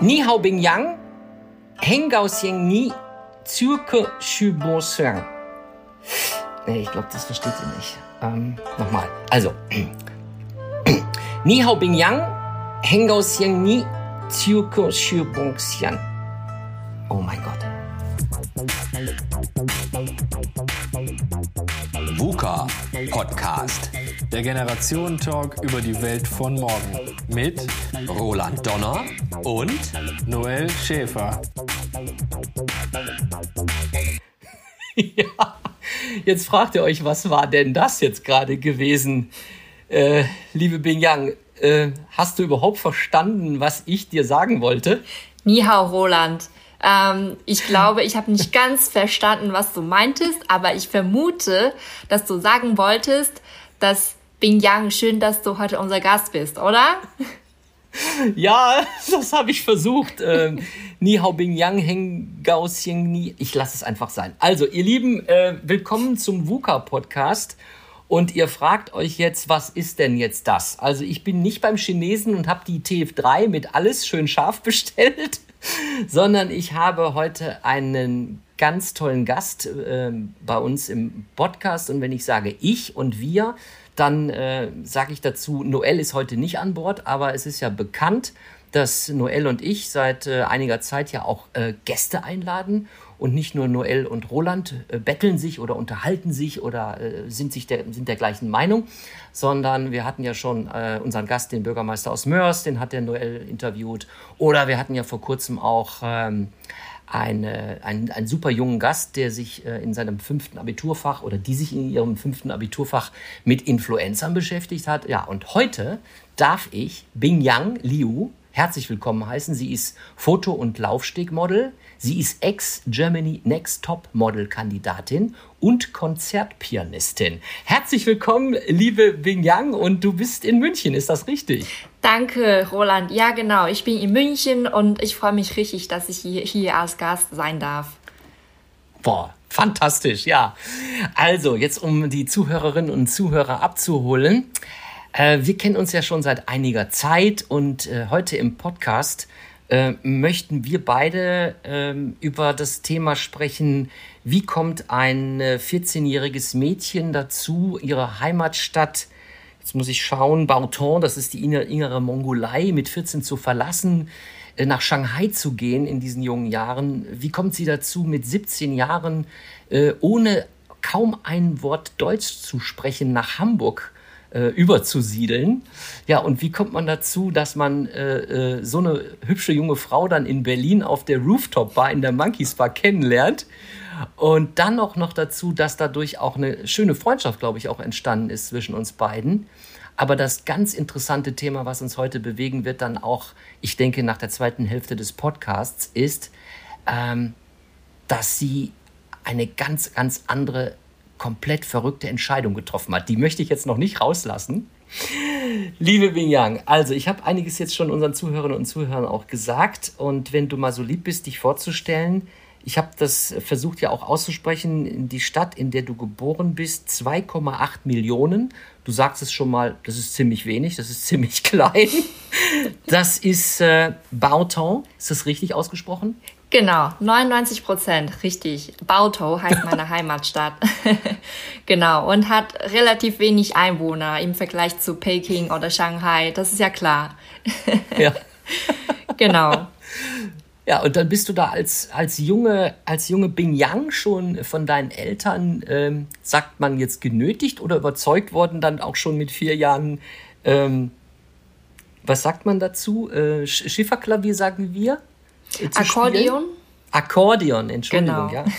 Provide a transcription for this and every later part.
Ni hao bing yang, heng gao xiang ni, zürke shu bo. Nee, ich glaube, das versteht ihr nicht. Ähm, nochmal. Also. Ni hao bing yang, heng gao xiang ni, zürke shu bo. Oh mein Gott. VUCA Podcast. Der Generationen-Talk über die Welt von morgen. Mit Roland Donner und Noel Schäfer. ja, jetzt fragt ihr euch, was war denn das jetzt gerade gewesen? Äh, liebe Bing Yang, äh, hast du überhaupt verstanden, was ich dir sagen wollte? Ni hao, Roland. Ähm, ich glaube, ich habe nicht ganz verstanden, was du meintest, aber ich vermute, dass du sagen wolltest, dass Bing Yang, schön, dass du heute unser Gast bist, oder? Ja, das habe ich versucht. Ähm, Ni Hao Bing Yang Heng Gao Xiang Ni. Ich lasse es einfach sein. Also, ihr Lieben, äh, willkommen zum VUCA Podcast. Und ihr fragt euch jetzt, was ist denn jetzt das? Also, ich bin nicht beim Chinesen und habe die TF3 mit alles schön scharf bestellt, sondern ich habe heute einen ganz tollen Gast äh, bei uns im Podcast. Und wenn ich sage ich und wir, dann äh, sage ich dazu, Noel ist heute nicht an Bord, aber es ist ja bekannt, dass Noel und ich seit äh, einiger Zeit ja auch äh, Gäste einladen. Und nicht nur Noel und Roland äh, betteln sich oder unterhalten sich oder äh, sind, sich der, sind der gleichen Meinung, sondern wir hatten ja schon äh, unseren Gast, den Bürgermeister aus Mörs, den hat der Noel interviewt. Oder wir hatten ja vor kurzem auch ähm, eine, einen, einen super jungen Gast, der sich äh, in seinem fünften Abiturfach oder die sich in ihrem fünften Abiturfach mit Influencern beschäftigt hat. Ja, und heute darf ich Bing Yang Liu herzlich willkommen heißen. Sie ist Foto- und Laufstegmodel. Sie ist Ex-Germany Next Top Model Kandidatin und Konzertpianistin. Herzlich willkommen, liebe Bing Yang, und du bist in München, ist das richtig? Danke, Roland. Ja, genau. Ich bin in München und ich freue mich richtig, dass ich hier, hier als Gast sein darf. Boah, fantastisch, ja. Also, jetzt um die Zuhörerinnen und Zuhörer abzuholen. Äh, wir kennen uns ja schon seit einiger Zeit und äh, heute im Podcast äh, möchten wir beide ähm, über das Thema sprechen, wie kommt ein 14-jähriges Mädchen dazu, ihre Heimatstadt, jetzt muss ich schauen, Bauton, das ist die innere Mongolei, mit 14 zu verlassen, nach Shanghai zu gehen in diesen jungen Jahren. Wie kommt sie dazu, mit 17 Jahren ohne kaum ein Wort Deutsch zu sprechen, nach Hamburg äh, überzusiedeln. Ja, und wie kommt man dazu, dass man äh, äh, so eine hübsche junge Frau dann in Berlin auf der Rooftop-Bar in der Monkeys Bar kennenlernt? Und dann auch noch dazu, dass dadurch auch eine schöne Freundschaft, glaube ich, auch entstanden ist zwischen uns beiden. Aber das ganz interessante Thema, was uns heute bewegen wird, dann auch, ich denke, nach der zweiten Hälfte des Podcasts, ist, ähm, dass sie eine ganz, ganz andere komplett verrückte Entscheidung getroffen hat. Die möchte ich jetzt noch nicht rauslassen. Liebe Bing Yang, also ich habe einiges jetzt schon unseren Zuhörerinnen und Zuhörern auch gesagt und wenn du mal so lieb bist, dich vorzustellen, ich habe das versucht ja auch auszusprechen, die Stadt, in der du geboren bist, 2,8 Millionen. Du sagst es schon mal, das ist ziemlich wenig, das ist ziemlich klein. Das ist äh, Bauton, ist das richtig ausgesprochen? Genau, 99 Prozent, richtig. Bautou heißt meine Heimatstadt. genau, und hat relativ wenig Einwohner im Vergleich zu Peking oder Shanghai, das ist ja klar. ja. genau. Ja, und dann bist du da als, als junge, als junge Bingyang schon von deinen Eltern, ähm, sagt man jetzt genötigt oder überzeugt worden, dann auch schon mit vier Jahren, ähm, was sagt man dazu? Äh, Schifferklavier sagen wir? Akkordeon? Spielen? Akkordeon, Entschuldigung, genau. ja.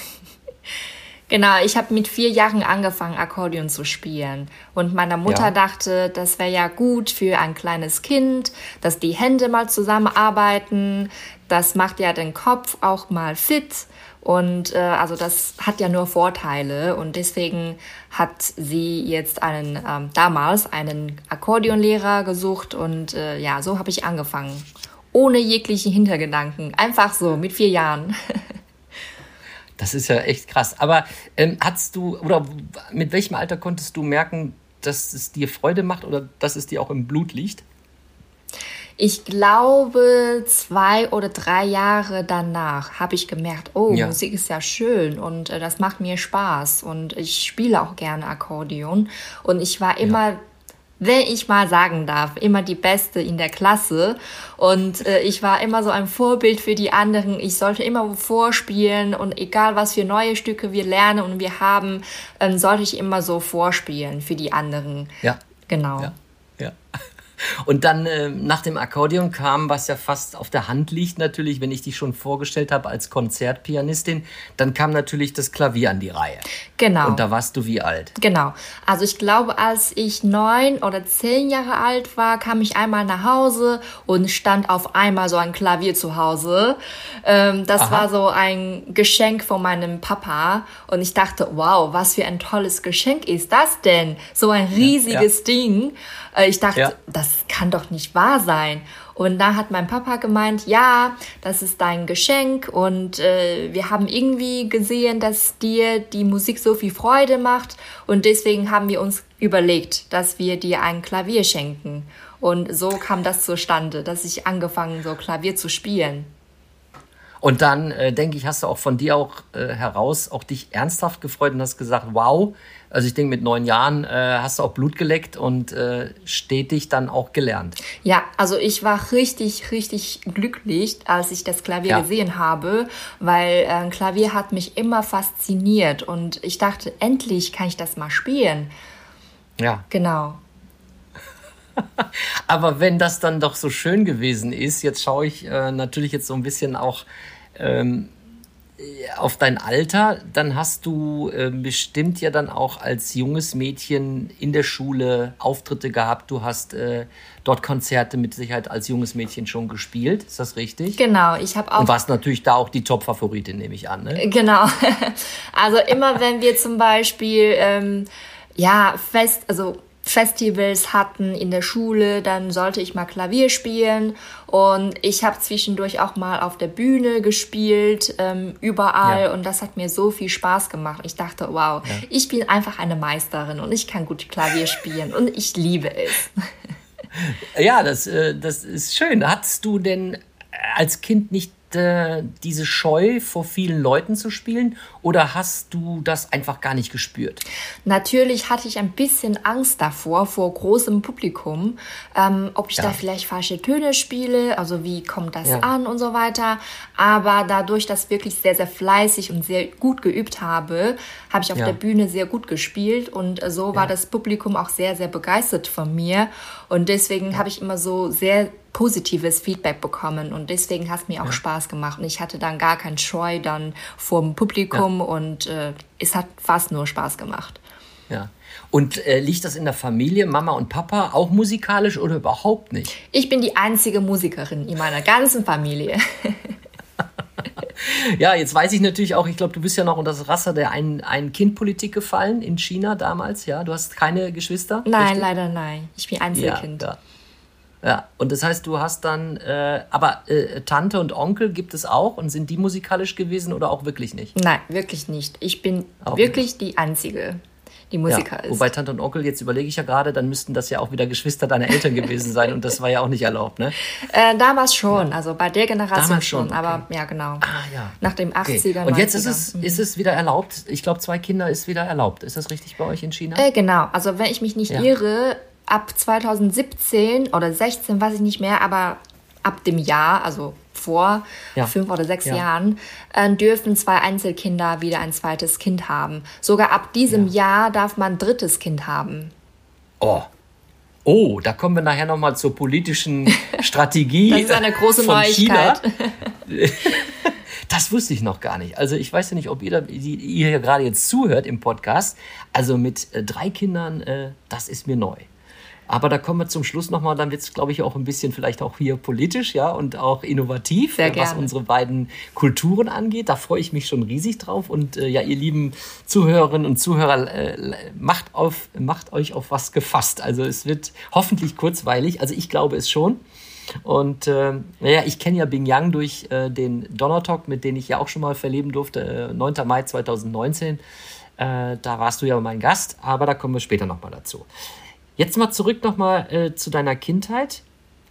Genau, ich habe mit vier Jahren angefangen, Akkordeon zu spielen. Und meine Mutter ja. dachte, das wäre ja gut für ein kleines Kind, dass die Hände mal zusammenarbeiten. Das macht ja den Kopf auch mal fit. Und äh, also das hat ja nur Vorteile. Und deswegen hat sie jetzt einen, ähm, damals einen Akkordeonlehrer gesucht. Und äh, ja, so habe ich angefangen ohne jeglichen Hintergedanken. Einfach so, mit vier Jahren. Das ist ja echt krass. Aber ähm, hast du, oder mit welchem Alter konntest du merken, dass es dir Freude macht oder dass es dir auch im Blut liegt? Ich glaube, zwei oder drei Jahre danach habe ich gemerkt, oh, ja. Musik ist ja schön und äh, das macht mir Spaß und ich spiele auch gerne Akkordeon und ich war immer ja wenn ich mal sagen darf, immer die Beste in der Klasse. Und äh, ich war immer so ein Vorbild für die anderen. Ich sollte immer vorspielen und egal was für neue Stücke wir lernen und wir haben, ähm, sollte ich immer so vorspielen für die anderen. Ja. Genau. Ja. ja. Und dann äh, nach dem Akkordeon kam, was ja fast auf der Hand liegt natürlich, wenn ich dich schon vorgestellt habe als Konzertpianistin, dann kam natürlich das Klavier an die Reihe. Genau. Und da warst du wie alt? Genau. Also ich glaube, als ich neun oder zehn Jahre alt war, kam ich einmal nach Hause und stand auf einmal so ein Klavier zu Hause. Ähm, das Aha. war so ein Geschenk von meinem Papa und ich dachte, wow, was für ein tolles Geschenk ist das denn? So ein riesiges ja, ja. Ding. Äh, ich dachte, ja. das kann doch nicht wahr sein. Und da hat mein Papa gemeint, ja, das ist dein Geschenk und äh, wir haben irgendwie gesehen, dass dir die Musik so viel Freude macht und deswegen haben wir uns überlegt, dass wir dir ein Klavier schenken. Und so kam das zustande, dass ich angefangen so Klavier zu spielen. Und dann, äh, denke ich, hast du auch von dir auch äh, heraus auch dich ernsthaft gefreut und hast gesagt, wow, also ich denke, mit neun Jahren äh, hast du auch Blut geleckt und äh, stetig dann auch gelernt. Ja, also ich war richtig, richtig glücklich, als ich das Klavier ja. gesehen habe, weil äh, Klavier hat mich immer fasziniert und ich dachte, endlich kann ich das mal spielen. Ja. Genau. Aber wenn das dann doch so schön gewesen ist, jetzt schaue ich äh, natürlich jetzt so ein bisschen auch ähm, auf dein Alter, dann hast du äh, bestimmt ja dann auch als junges Mädchen in der Schule Auftritte gehabt. Du hast äh, dort Konzerte mit Sicherheit als junges Mädchen schon gespielt. Ist das richtig? Genau, ich habe auch. Und warst natürlich da auch die Top-Favoritin, nehme ich an. Ne? Genau. Also immer wenn wir zum Beispiel ähm, ja fest, also Festivals hatten in der Schule, dann sollte ich mal Klavier spielen und ich habe zwischendurch auch mal auf der Bühne gespielt, ähm, überall ja. und das hat mir so viel Spaß gemacht. Ich dachte, wow, ja. ich bin einfach eine Meisterin und ich kann gut Klavier spielen und ich liebe es. Ja, das, äh, das ist schön. Hattest du denn als Kind nicht äh, diese Scheu, vor vielen Leuten zu spielen? Oder hast du das einfach gar nicht gespürt? Natürlich hatte ich ein bisschen Angst davor, vor großem Publikum, ähm, ob ich ja. da vielleicht falsche Töne spiele, also wie kommt das ja. an und so weiter. Aber dadurch, dass ich wirklich sehr, sehr fleißig und sehr gut geübt habe, habe ich auf ja. der Bühne sehr gut gespielt und so war das Publikum auch sehr, sehr begeistert von mir. Und deswegen habe ich immer so sehr positives Feedback bekommen und deswegen hat es mir auch ja. Spaß gemacht und ich hatte dann gar keinen Scheu dann vor dem Publikum ja. und äh, es hat fast nur Spaß gemacht. Ja. Und äh, liegt das in der Familie, Mama und Papa, auch musikalisch oder überhaupt nicht? Ich bin die einzige Musikerin in meiner ganzen Familie. ja, jetzt weiß ich natürlich auch, ich glaube, du bist ja noch unter das Raster der Ein-Kind-Politik gefallen in China damals, ja? Du hast keine Geschwister? Nein, richtig? leider nein. Ich bin Einzelkind. Ja, ja. Ja, und das heißt, du hast dann, äh, aber äh, Tante und Onkel gibt es auch und sind die musikalisch gewesen oder auch wirklich nicht? Nein, wirklich nicht. Ich bin auch wirklich nicht. die Einzige, die Musiker ja, ist. Wobei Tante und Onkel, jetzt überlege ich ja gerade, dann müssten das ja auch wieder Geschwister deiner Eltern gewesen sein und das war ja auch nicht erlaubt, ne? Äh, damals schon, ja. also bei der Generation damals schon, okay. aber ja, genau. Ah, ja. Nach dem 80er. Okay. Und jetzt ist es, mhm. ist es wieder erlaubt, ich glaube, zwei Kinder ist wieder erlaubt. Ist das richtig bei euch in China? Äh, genau, also wenn ich mich nicht irre, ab 2017 oder 16, weiß ich nicht mehr, aber ab dem Jahr, also vor ja. fünf oder sechs ja. Jahren, äh, dürfen zwei Einzelkinder wieder ein zweites Kind haben. Sogar ab diesem ja. Jahr darf man ein drittes Kind haben. Oh. Oh, da kommen wir nachher nochmal zur politischen Strategie. das ist eine große von Neuigkeit. China. Das wusste ich noch gar nicht. Also ich weiß ja nicht, ob ihr, ihr hier gerade jetzt zuhört im Podcast. Also mit äh, drei Kindern, äh, das ist mir neu. Aber da kommen wir zum Schluss nochmal, dann wird es, glaube ich, auch ein bisschen vielleicht auch hier politisch, ja, und auch innovativ, Sehr was unsere beiden Kulturen angeht. Da freue ich mich schon riesig drauf. Und äh, ja, ihr lieben Zuhörerinnen und Zuhörer, äh, macht, auf, macht euch auf was gefasst. Also es wird hoffentlich kurzweilig. Also ich glaube es schon. Und äh, naja, ich kenne ja Bing Yang durch äh, den Donner Talk, mit dem ich ja auch schon mal verleben durfte, äh, 9. Mai 2019. Äh, da warst du ja mein Gast, aber da kommen wir später nochmal dazu. Jetzt mal zurück nochmal äh, zu deiner Kindheit.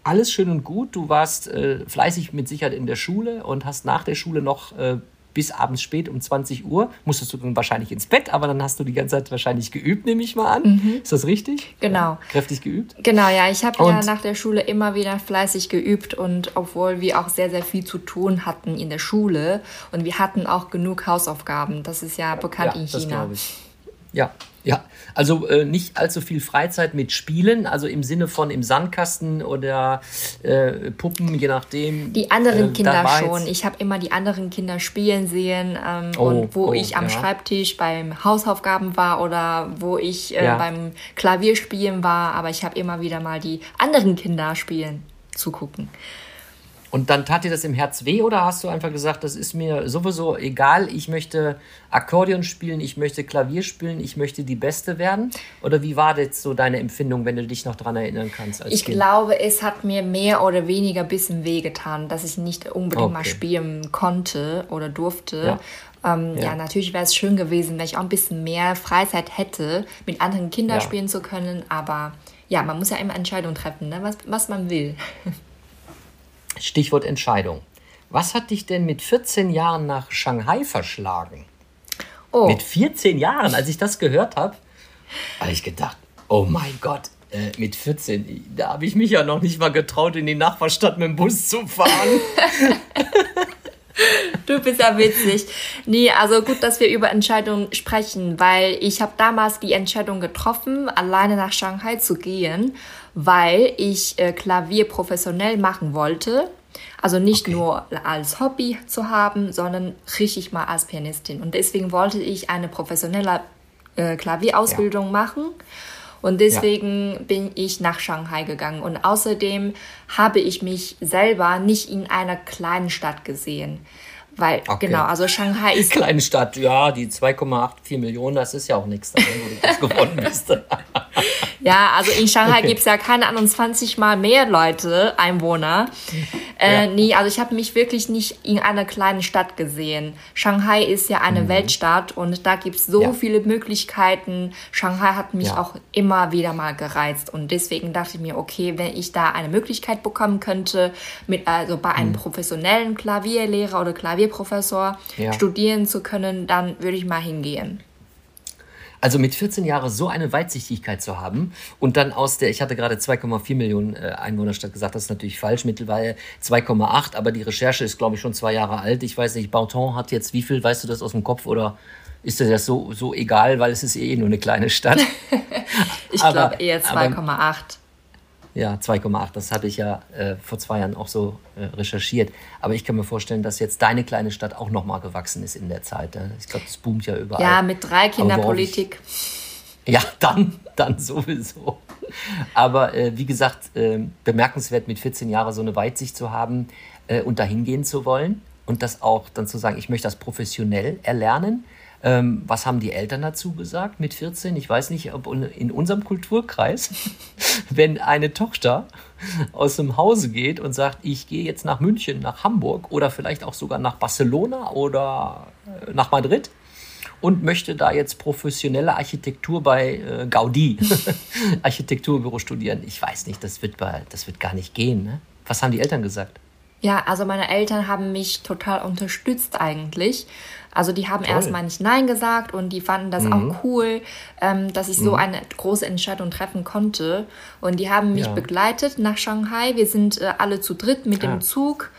alles schön und gut. Du warst äh, fleißig mit Sicherheit in der Schule und hast nach der Schule noch äh, bis abends spät um 20 Uhr. Musstest du dann wahrscheinlich ins Bett, aber dann hast du die ganze Zeit wahrscheinlich geübt, nehme ich mal an. Mhm. Ist das richtig? Genau. Ja, kräftig geübt? Genau, ja. Ich habe ja nach der Schule immer wieder fleißig geübt und obwohl wir auch sehr, sehr viel zu tun hatten in der Schule und wir hatten auch genug Hausaufgaben. Das ist ja bekannt ja, in China. Das ich. Ja, ja, also äh, nicht allzu viel Freizeit mit Spielen, also im Sinne von im Sandkasten oder äh, Puppen, je nachdem. Die anderen äh, Kinder schon. Ich habe immer die anderen Kinder spielen sehen ähm, oh, und wo oh, ich am ja. Schreibtisch beim Hausaufgaben war oder wo ich äh, ja. beim Klavierspielen war, aber ich habe immer wieder mal die anderen Kinder spielen zugucken. Und dann tat dir das im Herz weh oder hast du einfach gesagt, das ist mir sowieso egal, ich möchte Akkordeon spielen, ich möchte Klavier spielen, ich möchte die Beste werden? Oder wie war jetzt so deine Empfindung, wenn du dich noch daran erinnern kannst? ich kind? glaube, es hat mir mehr oder weniger ein bisschen wehgetan, dass ich nicht unbedingt okay. mal spielen konnte oder durfte. Ja. Ähm, ja. ja. natürlich wäre es schön gewesen, wenn ich auch ein bisschen mehr Freizeit hätte, mit anderen Kindern ja. spielen zu können. Aber ja, man muss ja immer Entscheidungen treffen, ne? was, was man will. Stichwort Entscheidung. Was hat dich denn mit 14 Jahren nach Shanghai verschlagen? Oh. Mit 14 Jahren, als ich das gehört habe, habe ich gedacht, oh mein Gott, äh, mit 14, da habe ich mich ja noch nicht mal getraut, in die Nachbarstadt mit dem Bus zu fahren. Du bist ja witzig. Nee, also gut, dass wir über Entscheidungen sprechen, weil ich habe damals die Entscheidung getroffen, alleine nach Shanghai zu gehen, weil ich äh, Klavier professionell machen wollte. Also nicht okay. nur als Hobby zu haben, sondern richtig mal als Pianistin. Und deswegen wollte ich eine professionelle äh, Klavierausbildung ja. machen. Und deswegen ja. bin ich nach Shanghai gegangen. Und außerdem habe ich mich selber nicht in einer kleinen Stadt gesehen. Weil, okay. genau, also Shanghai ist. Kleine Stadt, ja, die 2,84 Millionen, das ist ja auch nichts, wo du das gewonnen bist. Ja, also in Shanghai okay. gibt es ja keine Ahnung, 20 mal mehr Leute, Einwohner. Äh, ja. Nee, also ich habe mich wirklich nicht in einer kleinen Stadt gesehen. Shanghai ist ja eine mhm. Weltstadt und da gibt es so ja. viele Möglichkeiten. Shanghai hat mich ja. auch immer wieder mal gereizt und deswegen dachte ich mir, okay, wenn ich da eine Möglichkeit bekommen könnte, mit also bei einem mhm. professionellen Klavierlehrer oder Klavier Klavierprofessor studieren zu können, dann würde ich mal hingehen. Also mit 14 Jahren so eine Weitsichtigkeit zu haben und dann aus der, ich hatte gerade 2,4 Millionen äh, Einwohnerstadt gesagt, das ist natürlich falsch, mittlerweile 2,8, aber die Recherche ist, glaube ich, schon zwei Jahre alt. Ich weiß nicht, Bauton hat jetzt wie viel, weißt du das aus dem Kopf oder ist dir das so, so egal, weil es ist eh nur eine kleine Stadt? ich glaube eher 2,8. Ja, 2,8. Das hatte ich ja äh, vor zwei Jahren auch so äh, recherchiert. Aber ich kann mir vorstellen, dass jetzt deine kleine Stadt auch nochmal gewachsen ist in der Zeit. Ne? Ich glaube, das boomt ja überall. Ja, mit drei Kinderpolitik. Ja, dann, dann sowieso. Aber äh, wie gesagt, äh, bemerkenswert mit 14 Jahren so eine Weitsicht zu haben äh, und dahin gehen zu wollen und das auch dann zu sagen, ich möchte das professionell erlernen ähm, was haben die Eltern dazu gesagt mit 14? Ich weiß nicht, ob in unserem Kulturkreis, wenn eine Tochter aus dem Hause geht und sagt, ich gehe jetzt nach München, nach Hamburg oder vielleicht auch sogar nach Barcelona oder äh, nach Madrid und möchte da jetzt professionelle Architektur bei äh, Gaudi, Architekturbüro studieren. Ich weiß nicht, das wird, bei, das wird gar nicht gehen. Ne? Was haben die Eltern gesagt? Ja, also meine Eltern haben mich total unterstützt eigentlich. Also die haben Toll. erstmal nicht Nein gesagt und die fanden das mhm. auch cool, ähm, dass ich mhm. so eine große Entscheidung treffen konnte. Und die haben mich ja. begleitet nach Shanghai. Wir sind äh, alle zu dritt mit ah. dem Zug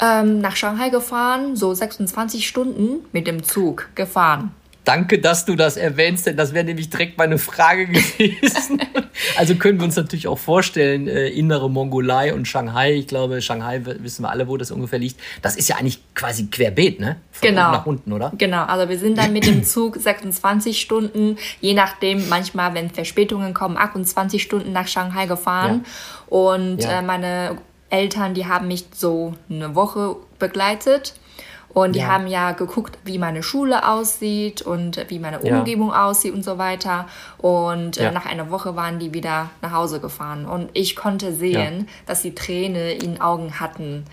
ähm, nach Shanghai gefahren, so 26 Stunden mit dem Zug gefahren. Danke, dass du das erwähnst, denn das wäre nämlich direkt meine Frage gewesen. also können wir uns natürlich auch vorstellen, äh, innere Mongolei und Shanghai. Ich glaube, Shanghai wissen wir alle, wo das ungefähr liegt. Das ist ja eigentlich quasi querbeet, ne? Von genau. nach unten, oder? Genau. Also wir sind dann mit dem Zug 26 Stunden, je nachdem, manchmal, wenn Verspätungen kommen, 28 Stunden nach Shanghai gefahren. Ja. Und ja. Äh, meine Eltern, die haben mich so eine Woche begleitet. Und die ja. haben ja geguckt, wie meine Schule aussieht und wie meine Umgebung ja. aussieht und so weiter. Und äh, ja. nach einer Woche waren die wieder nach Hause gefahren. Und ich konnte sehen, dass sie Tränen in Augen hatten.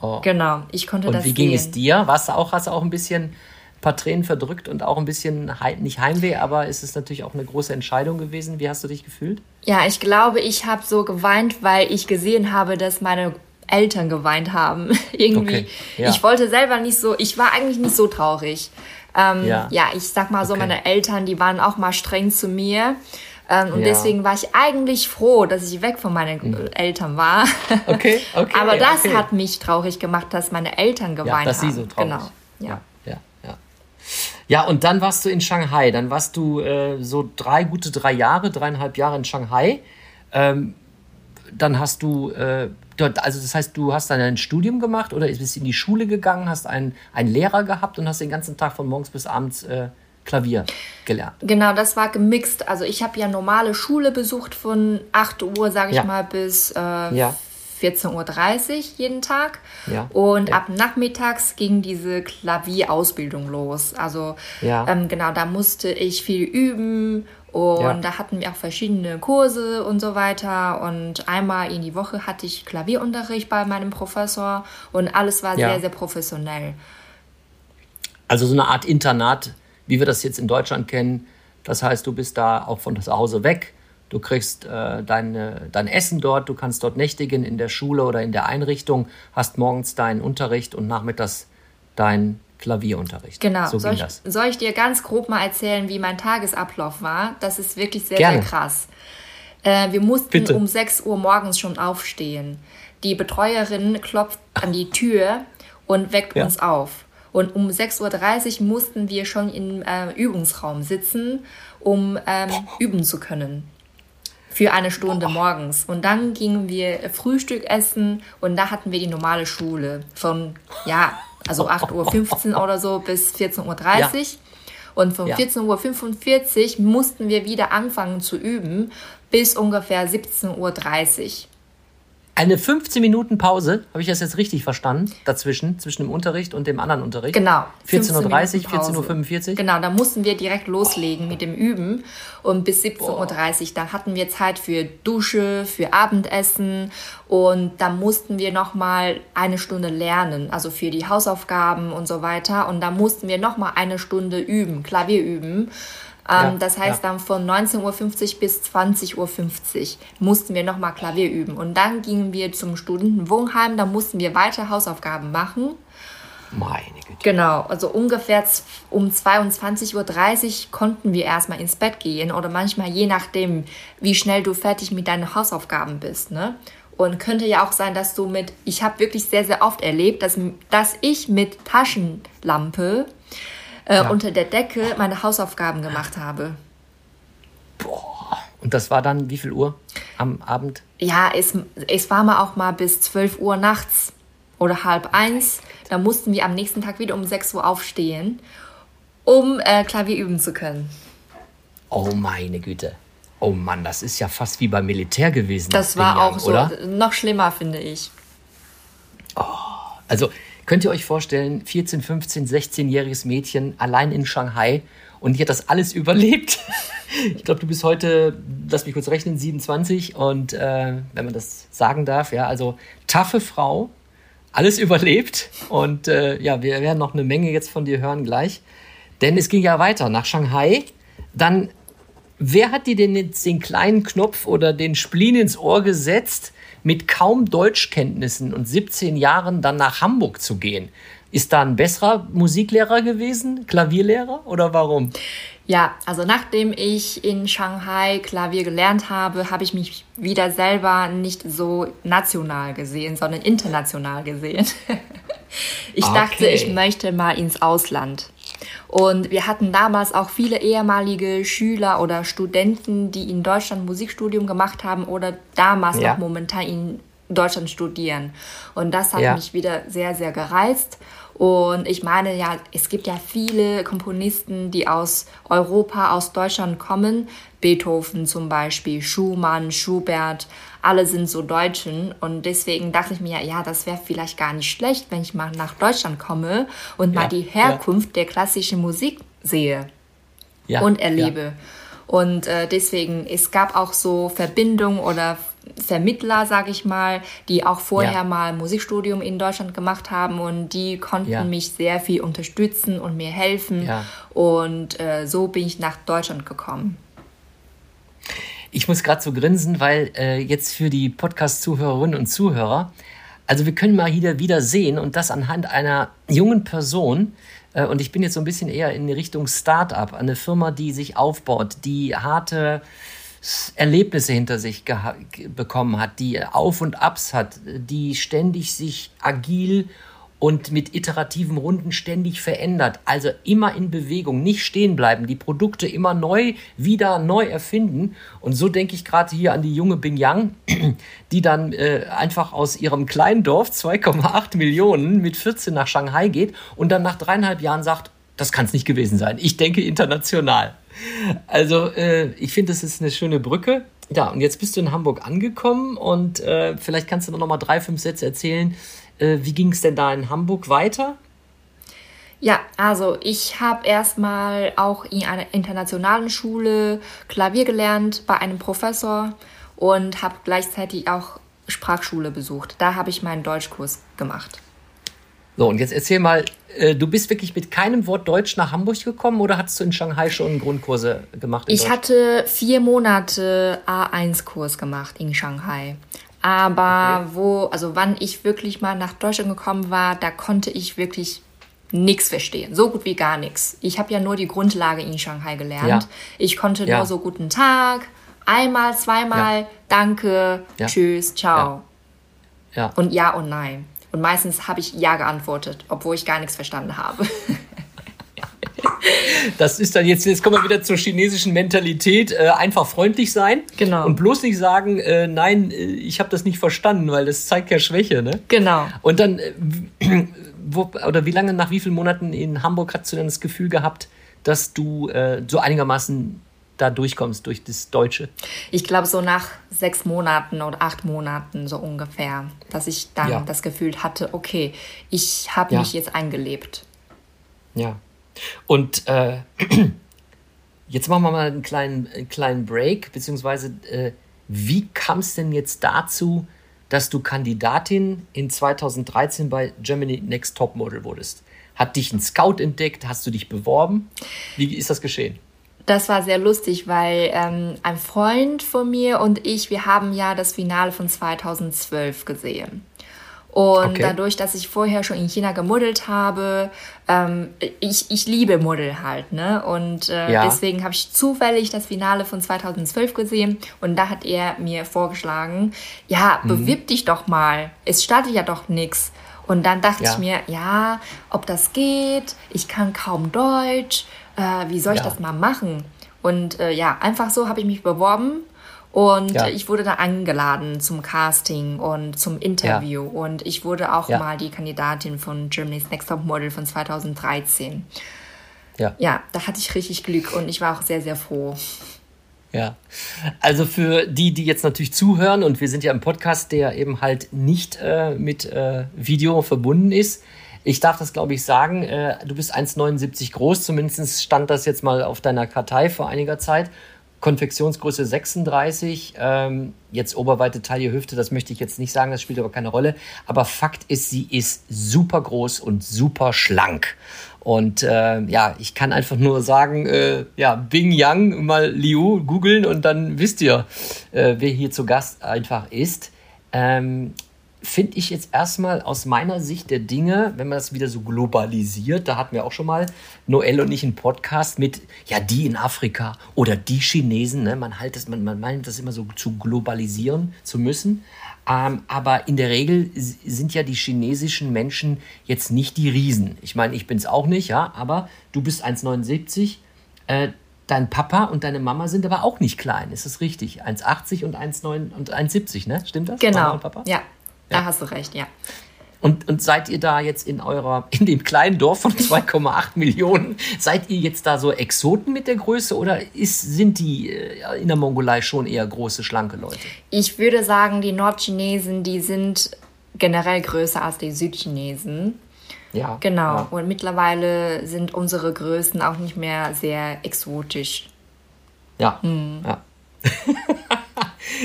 Oh. Genau, ich konnte und das sehen. Und wie ging es dir? Warst du auch, hast du auch ein bisschen ein paar Tränen verdrückt und auch ein bisschen, He nicht Heimweh, aber ist es natürlich auch eine große Entscheidung gewesen. Wie hast du dich gefühlt? Ja, ich glaube, ich habe so geweint, weil ich gesehen habe, dass meine Eltern geweint haben. Irgendwie. Okay, ja. Ich wollte selber nicht so, ich war eigentlich nicht so traurig. Ähm, ja. ja. ich sag mal so, okay. meine Eltern, die waren auch mal streng zu mir. Ähm, und ja. deswegen war ich eigentlich froh, dass ich weg von meinen mhm. Eltern war. Okay, okay. Aber das okay. hat mich traurig gemacht, dass meine Eltern geweint ja, dass haben. Sie so traurig. Genau. Ja. ja. Ja, ja. und dann warst du in Shanghai. Dann warst du äh, so drei gute drei Jahre, dreieinhalb Jahre in Shanghai. Ähm, dann hast du äh, dort, also das heißt, du hast dann ein Studium gemacht oder bist in die Schule gegangen, hast einen, einen Lehrer gehabt und hast den ganzen Tag von morgens bis abends äh, Klavier gelernt. Genau, das war gemixt. Also ich habe ja normale Schule besucht von 8 Uhr, sage ich ja. mal, bis äh, ja. 14.30 Uhr jeden Tag. Ja. Und ja. ab nachmittags ging diese Klavierausbildung los. Also ähm, genau, da musste ich viel üben und ja. da hatten wir auch verschiedene Kurse und so weiter. Und einmal in die Woche hatte ich Klavierunterricht bei meinem Professor und alles war ja. sehr, sehr professionell. Also so eine Art Internat, wie wir das jetzt in Deutschland kennen. Das heißt, du bist da auch von zu Hause weg. Du kriegst äh, deine, dein Essen dort, du kannst dort nächtigen in der Schule oder in der Einrichtung, hast morgens deinen Unterricht und nachmittags dein Klavierunterricht. Genau. So soll, ich, soll ich dir ganz grob mal erzählen, wie mein Tagesablauf war? Das ist wirklich sehr, Gerne. sehr krass. Äh, wir mussten Bitte. um 6 Uhr morgens schon aufstehen. Die Betreuerin klopft an die Tür und weckt ja. uns auf. Und um 6.30 Uhr mussten wir schon im äh, Übungsraum sitzen, um ähm, üben zu können. Für eine Stunde morgens. Und dann gingen wir Frühstück essen und da hatten wir die normale Schule. Von, ja, also 8.15 Uhr oder so bis 14.30 Uhr. Ja. Und von ja. 14.45 Uhr mussten wir wieder anfangen zu üben bis ungefähr 17.30 Uhr. Eine 15 Minuten Pause, habe ich das jetzt richtig verstanden, dazwischen, zwischen dem Unterricht und dem anderen Unterricht? Genau. 14.30 Uhr, 14.45 Uhr? Genau, da mussten wir direkt loslegen mit dem Üben und bis 17.30 Uhr. Da hatten wir Zeit für Dusche, für Abendessen und da mussten wir nochmal eine Stunde lernen, also für die Hausaufgaben und so weiter. Und da mussten wir nochmal eine Stunde üben, Klavier üben. Ähm, ja, das heißt, ja. dann von 19.50 Uhr bis 20.50 Uhr mussten wir nochmal Klavier üben. Und dann gingen wir zum Studentenwohnheim, da mussten wir weiter Hausaufgaben machen. Meine Güte. Genau, also ungefähr um 22.30 Uhr konnten wir erstmal ins Bett gehen oder manchmal je nachdem, wie schnell du fertig mit deinen Hausaufgaben bist. Ne? Und könnte ja auch sein, dass du mit, ich habe wirklich sehr, sehr oft erlebt, dass, dass ich mit Taschenlampe äh, ja. unter der Decke meine Hausaufgaben gemacht habe. Boah. Und das war dann wie viel Uhr am Abend? Ja, es, es war mal auch mal bis 12 Uhr nachts oder halb eins. Da mussten wir am nächsten Tag wieder um 6 Uhr aufstehen, um äh, Klavier üben zu können. Oh meine Güte. Oh Mann, das ist ja fast wie beim Militär gewesen. Das war Jahren, auch so. Oder? Noch schlimmer, finde ich. Oh, also Könnt ihr euch vorstellen, 14, 15, 16-jähriges Mädchen allein in Shanghai und die hat das alles überlebt. ich glaube, du bist heute, lass mich kurz rechnen, 27 und äh, wenn man das sagen darf, ja, also taffe Frau, alles überlebt und äh, ja, wir werden noch eine Menge jetzt von dir hören gleich, denn es ging ja weiter nach Shanghai, dann Wer hat dir denn jetzt den kleinen Knopf oder den Spleen ins Ohr gesetzt, mit kaum Deutschkenntnissen und 17 Jahren dann nach Hamburg zu gehen. Ist da ein besserer Musiklehrer gewesen, Klavierlehrer oder warum? Ja, also nachdem ich in Shanghai Klavier gelernt habe, habe ich mich wieder selber nicht so national gesehen, sondern international gesehen. ich okay. dachte, ich möchte mal ins Ausland. Und wir hatten damals auch viele ehemalige Schüler oder Studenten, die in Deutschland Musikstudium gemacht haben oder damals ja. noch momentan in Deutschland studieren. Und das hat ja. mich wieder sehr, sehr gereizt. Und ich meine ja, es gibt ja viele Komponisten, die aus Europa, aus Deutschland kommen. Beethoven zum Beispiel, Schumann, Schubert, alle sind so Deutschen. Und deswegen dachte ich mir, ja, das wäre vielleicht gar nicht schlecht, wenn ich mal nach Deutschland komme und ja, mal die Herkunft ja. der klassischen Musik sehe ja, und erlebe. Und äh, deswegen, es gab auch so Verbindungen oder Vermittler, sage ich mal, die auch vorher ja. mal Musikstudium in Deutschland gemacht haben und die konnten ja. mich sehr viel unterstützen und mir helfen. Ja. Und äh, so bin ich nach Deutschland gekommen. Ich muss gerade so grinsen, weil äh, jetzt für die Podcast-Zuhörerinnen und Zuhörer, also wir können mal wieder, wieder sehen und das anhand einer jungen Person, äh, und ich bin jetzt so ein bisschen eher in Richtung Start-up, eine Firma, die sich aufbaut, die harte Erlebnisse hinter sich bekommen hat, die Auf und Abs hat, die ständig sich agil und mit iterativen Runden ständig verändert. Also immer in Bewegung, nicht stehen bleiben, die Produkte immer neu, wieder neu erfinden. Und so denke ich gerade hier an die junge Bing Yang, die dann äh, einfach aus ihrem kleinen Dorf 2,8 Millionen mit 14 nach Shanghai geht und dann nach dreieinhalb Jahren sagt, das kann es nicht gewesen sein. Ich denke international. Also äh, ich finde, das ist eine schöne Brücke. Ja, und jetzt bist du in Hamburg angekommen und äh, vielleicht kannst du noch mal drei, fünf Sätze erzählen. Äh, wie ging es denn da in Hamburg weiter? Ja, also ich habe erstmal auch in einer internationalen Schule Klavier gelernt bei einem Professor und habe gleichzeitig auch Sprachschule besucht. Da habe ich meinen Deutschkurs gemacht. So, und jetzt erzähl mal, äh, du bist wirklich mit keinem Wort Deutsch nach Hamburg gekommen oder hattest du in Shanghai schon Grundkurse gemacht? Ich Deutsch? hatte vier Monate A1-Kurs gemacht in Shanghai. Aber okay. wo, also wann ich wirklich mal nach Deutschland gekommen war, da konnte ich wirklich nichts verstehen. So gut wie gar nichts. Ich habe ja nur die Grundlage in Shanghai gelernt. Ja. Ich konnte ja. nur so guten Tag, einmal, zweimal, ja. danke, tschüss, ciao. Und ja und nein. Und meistens habe ich ja geantwortet, obwohl ich gar nichts verstanden habe. Das ist dann jetzt, jetzt kommen wir wieder zur chinesischen Mentalität, äh, einfach freundlich sein. Genau. Und bloß nicht sagen, äh, nein, äh, ich habe das nicht verstanden, weil das zeigt ja Schwäche, ne? Genau. Und dann, äh, wo, oder wie lange, nach wie vielen Monaten in Hamburg hast du denn das Gefühl gehabt, dass du äh, so einigermaßen da durchkommst durch das Deutsche? Ich glaube, so nach sechs Monaten oder acht Monaten so ungefähr, dass ich dann ja. das Gefühl hatte, okay, ich habe ja. mich jetzt eingelebt. Ja. Und äh, jetzt machen wir mal einen kleinen, einen kleinen Break, beziehungsweise äh, wie kam es denn jetzt dazu, dass du Kandidatin in 2013 bei Germany Next Top Model wurdest? Hat dich ein Scout entdeckt? Hast du dich beworben? Wie ist das geschehen? Das war sehr lustig, weil ähm, ein Freund von mir und ich, wir haben ja das Finale von 2012 gesehen. Und okay. dadurch, dass ich vorher schon in China gemodelt habe, ähm, ich, ich liebe Model halt, ne? Und äh, ja. deswegen habe ich zufällig das Finale von 2012 gesehen und da hat er mir vorgeschlagen, ja, mhm. bewirb dich doch mal. Es startet ja doch nichts. Und dann dachte ja. ich mir, ja, ob das geht, ich kann kaum Deutsch äh, wie soll ich ja. das mal machen? Und äh, ja, einfach so habe ich mich beworben und ja. ich wurde da eingeladen zum Casting und zum Interview. Ja. Und ich wurde auch ja. mal die Kandidatin von Germany's Next Top Model von 2013. Ja. ja, da hatte ich richtig Glück und ich war auch sehr, sehr froh. Ja, also für die, die jetzt natürlich zuhören und wir sind ja im Podcast, der eben halt nicht äh, mit äh, Video verbunden ist, ich darf das, glaube ich, sagen. Äh, du bist 1,79 groß, zumindest stand das jetzt mal auf deiner Kartei vor einiger Zeit. Konfektionsgröße 36, ähm, jetzt Oberweite, Taille, Hüfte, das möchte ich jetzt nicht sagen, das spielt aber keine Rolle. Aber Fakt ist, sie ist super groß und super schlank. Und äh, ja, ich kann einfach nur sagen, äh, ja, Bing Yang, mal Liu googeln und dann wisst ihr, äh, wer hier zu Gast einfach ist. Ähm, finde ich jetzt erstmal aus meiner Sicht der Dinge, wenn man das wieder so globalisiert, da hatten wir auch schon mal Noel und ich einen Podcast mit, ja, die in Afrika oder die Chinesen, ne? man, halt das, man, man meint das immer so zu globalisieren zu müssen. Ähm, aber in der Regel sind ja die chinesischen Menschen jetzt nicht die Riesen. Ich meine, ich bin es auch nicht, ja, aber du bist 1,79. Äh, dein Papa und deine Mama sind aber auch nicht klein, ist das richtig? 1,80 und 1,9 und 1,70, ne? Stimmt das? Genau. Ja, da hast du recht, ja. Und, und seid ihr da jetzt in eurer, in dem kleinen Dorf von 2,8 Millionen, seid ihr jetzt da so Exoten mit der Größe oder ist, sind die äh, in der Mongolei schon eher große, schlanke Leute? Ich würde sagen, die Nordchinesen, die sind generell größer als die Südchinesen. Ja. Genau. Ja. Und mittlerweile sind unsere Größen auch nicht mehr sehr exotisch. Ja. Hm. Ja.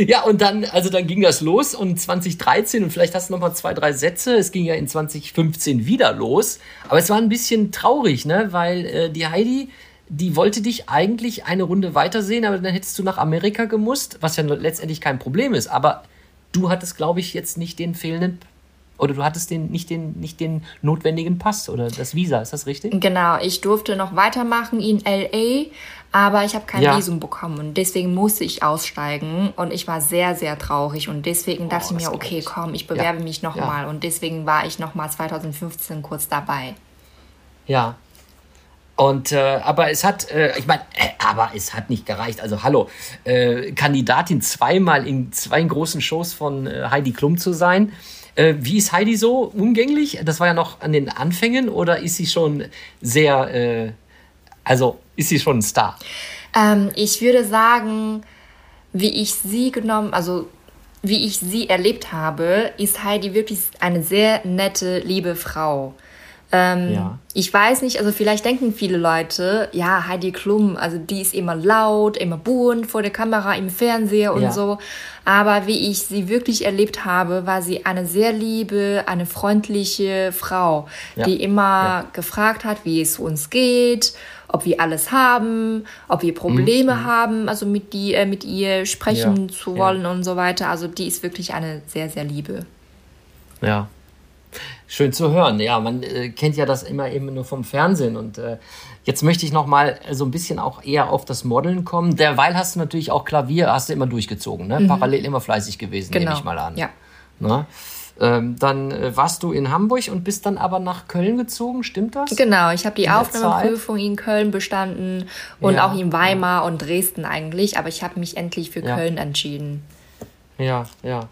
ja, und dann, also dann ging das los und 2013 und vielleicht hast du noch mal zwei, drei Sätze. Es ging ja in 2015 wieder los. Aber es war ein bisschen traurig, ne? Weil äh, die Heidi, die wollte dich eigentlich eine Runde weitersehen, aber dann hättest du nach Amerika gemusst, was ja letztendlich kein Problem ist. Aber du hattest, glaube ich, jetzt nicht den fehlenden oder du hattest den, nicht, den, nicht den notwendigen Pass oder das Visa, ist das richtig? Genau, ich durfte noch weitermachen in LA, aber ich habe kein ja. Visum bekommen und deswegen musste ich aussteigen und ich war sehr, sehr traurig und deswegen dachte oh, ich mir, okay, komm, ich bewerbe ja. mich nochmal ja. und deswegen war ich nochmal 2015 kurz dabei. Ja, und äh, aber es hat, äh, ich meine, äh, aber es hat nicht gereicht. Also hallo, äh, Kandidatin zweimal in zwei großen Shows von äh, Heidi Klum zu sein. Äh, wie ist Heidi so umgänglich? Das war ja noch an den Anfängen oder ist sie schon sehr, äh, also ist sie schon ein Star? Ähm, ich würde sagen, wie ich sie genommen, also wie ich sie erlebt habe, ist Heidi wirklich eine sehr nette, liebe Frau. Ähm, ja. Ich weiß nicht, also vielleicht denken viele Leute, ja, Heidi Klum, also die ist immer laut, immer bunt vor der Kamera, im Fernseher und ja. so. Aber wie ich sie wirklich erlebt habe, war sie eine sehr liebe, eine freundliche Frau, ja. die immer gefragt hat, wie es uns geht, ob wir alles haben, ob wir Probleme mhm. haben, also mit, die, äh, mit ihr sprechen zu wollen und so weiter. Also die ist wirklich eine sehr, sehr liebe. Ja, Schön zu hören. Ja, man äh, kennt ja das immer eben nur vom Fernsehen. Und äh, jetzt möchte ich noch mal so ein bisschen auch eher auf das Modeln kommen. Derweil hast du natürlich auch Klavier, hast du immer durchgezogen, ne? Mhm. Parallel immer fleißig gewesen, genau. nehme ich mal an. Ja. Na? Ähm, dann äh, warst du in Hamburg und bist dann aber nach Köln gezogen, stimmt das? Genau, ich habe die Aufnahmeprüfung in Köln bestanden und ja, auch in Weimar ja. und Dresden eigentlich, aber ich habe mich endlich für ja. Köln entschieden. Ja, ja.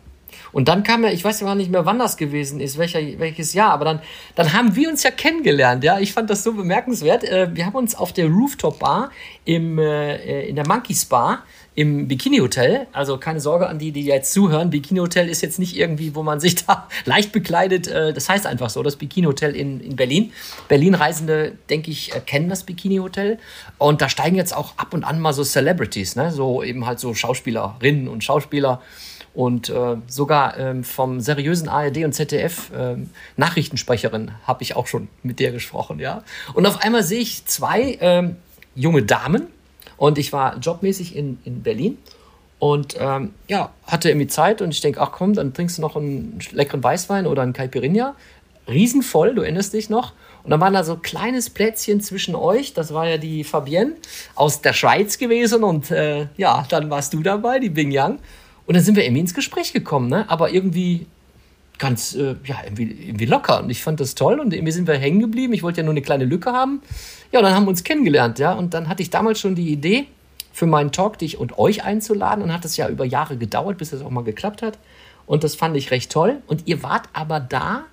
Und dann kam ja, ich weiß gar nicht mehr, wann das gewesen ist, welcher, welches Jahr, aber dann, dann haben wir uns ja kennengelernt, ja. Ich fand das so bemerkenswert. Äh, wir haben uns auf der Rooftop Bar im, äh, in der Monkeys Bar im Bikini Hotel. Also keine Sorge an die, die jetzt zuhören. Bikini Hotel ist jetzt nicht irgendwie, wo man sich da leicht bekleidet. Äh, das heißt einfach so, das Bikini Hotel in, in Berlin. Berlin-Reisende, denke ich, kennen das Bikini Hotel. Und da steigen jetzt auch ab und an mal so Celebrities, ne? So eben halt so Schauspielerinnen und Schauspieler und äh, sogar ähm, vom seriösen ARD und ZDF ähm, Nachrichtensprecherin habe ich auch schon mit der gesprochen, ja. Und auf einmal sehe ich zwei ähm, junge Damen und ich war jobmäßig in, in Berlin und ähm, ja, hatte irgendwie Zeit und ich denke, ach komm, dann trinkst du noch einen leckeren Weißwein oder einen Caipirinha. Riesenvoll, du erinnerst dich noch. Und dann war da so ein kleines Plätzchen zwischen euch. Das war ja die Fabienne aus der Schweiz gewesen. Und äh, ja, dann warst du dabei, die Bing Yang. Und dann sind wir irgendwie ins Gespräch gekommen, ne? aber irgendwie ganz, äh, ja, irgendwie, irgendwie locker. Und ich fand das toll und irgendwie sind wir hängen geblieben. Ich wollte ja nur eine kleine Lücke haben. Ja, und dann haben wir uns kennengelernt, ja. Und dann hatte ich damals schon die Idee, für meinen Talk dich und euch einzuladen. Und hat es ja über Jahre gedauert, bis das auch mal geklappt hat. Und das fand ich recht toll. Und ihr wart aber da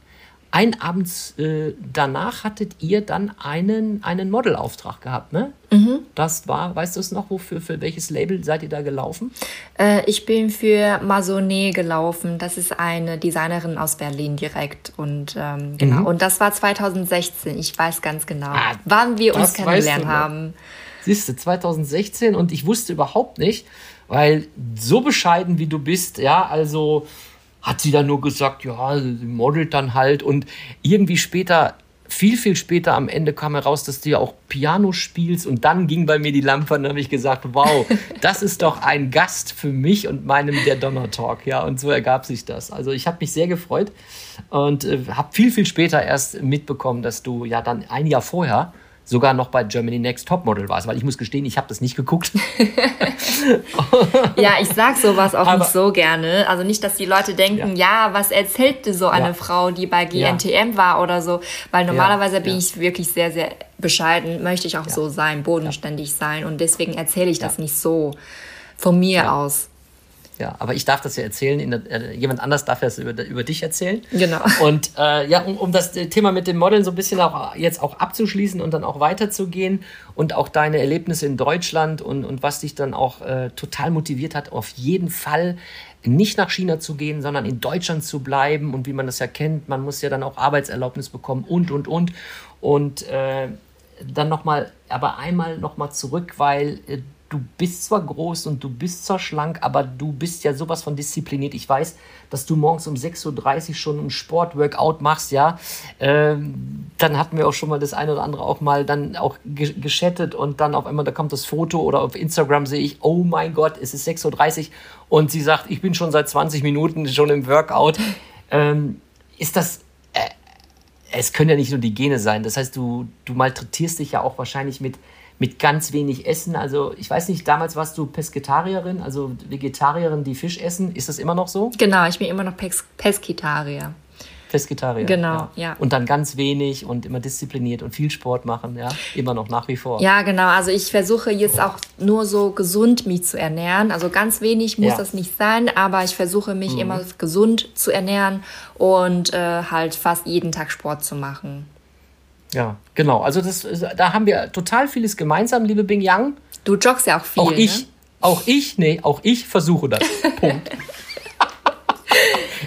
ein Abend äh, danach hattet ihr dann einen, einen Modelauftrag gehabt, ne? Mhm. Das war, weißt du es noch, wofür, für welches Label seid ihr da gelaufen? Äh, ich bin für Masonet gelaufen. Das ist eine Designerin aus Berlin direkt. Und ähm, genau. Mhm. Und das war 2016. Ich weiß ganz genau, ah, wann wir uns kennengelernt weißt du, haben. Siehst du, 2016 und ich wusste überhaupt nicht, weil so bescheiden wie du bist, ja, also hat sie dann nur gesagt, ja, sie modelt dann halt. Und irgendwie später viel, viel später am Ende kam heraus, dass du ja auch Piano spielst. Und dann ging bei mir die Lampe und dann habe ich gesagt, wow, das ist doch ein Gast für mich und meinem Der Donner Talk, ja, und so ergab sich das. Also ich habe mich sehr gefreut und äh, habe viel, viel später erst mitbekommen, dass du ja dann ein Jahr vorher sogar noch bei Germany Next Topmodel warst, weil ich muss gestehen, ich habe das nicht geguckt. ja, ich sag sowas auch Aber, nicht so gerne. Also nicht, dass die Leute denken, ja, ja was erzählt so eine ja. Frau, die bei GNTM ja. war oder so, weil normalerweise bin ich wirklich sehr, sehr bescheiden, möchte ich auch so sein, bodenständig sein und deswegen erzähle ich das nicht so von mir aus. Ja, aber ich darf das ja erzählen. Der, äh, jemand anders darf das über, über dich erzählen. Genau. Und äh, ja, um, um das Thema mit dem Modeln so ein bisschen auch jetzt auch abzuschließen und dann auch weiterzugehen und auch deine Erlebnisse in Deutschland und, und was dich dann auch äh, total motiviert hat, auf jeden Fall nicht nach China zu gehen, sondern in Deutschland zu bleiben und wie man das ja kennt, man muss ja dann auch Arbeitserlaubnis bekommen und und und und äh, dann nochmal, aber einmal nochmal zurück, weil äh, du bist zwar groß und du bist zwar schlank, aber du bist ja sowas von diszipliniert. Ich weiß, dass du morgens um 6.30 Uhr schon ein Sportworkout machst, ja. Ähm, dann hatten wir auch schon mal das eine oder andere auch mal dann auch geschattet und dann auf einmal, da kommt das Foto oder auf Instagram sehe ich, oh mein Gott, es ist 6.30 Uhr und sie sagt, ich bin schon seit 20 Minuten schon im Workout. Ähm, ist das, äh, es können ja nicht nur die Gene sein. Das heißt, du, du malträtierst dich ja auch wahrscheinlich mit mit ganz wenig Essen. Also ich weiß nicht, damals warst du Pesketarierin, also Vegetarierin, die Fisch essen. Ist das immer noch so? Genau, ich bin immer noch Pes Pesketarier. Pesketarier. Genau, ja. ja. Und dann ganz wenig und immer diszipliniert und viel Sport machen, ja. Immer noch nach wie vor. Ja, genau. Also ich versuche jetzt auch nur so gesund mich zu ernähren. Also ganz wenig muss ja. das nicht sein, aber ich versuche mich mhm. immer gesund zu ernähren und äh, halt fast jeden Tag Sport zu machen. Ja, genau. Also das, da haben wir total vieles gemeinsam, liebe Bing Yang. Du joggst ja auch viel. Auch ich, ne? auch ich, nee, auch ich versuche das. Punkt.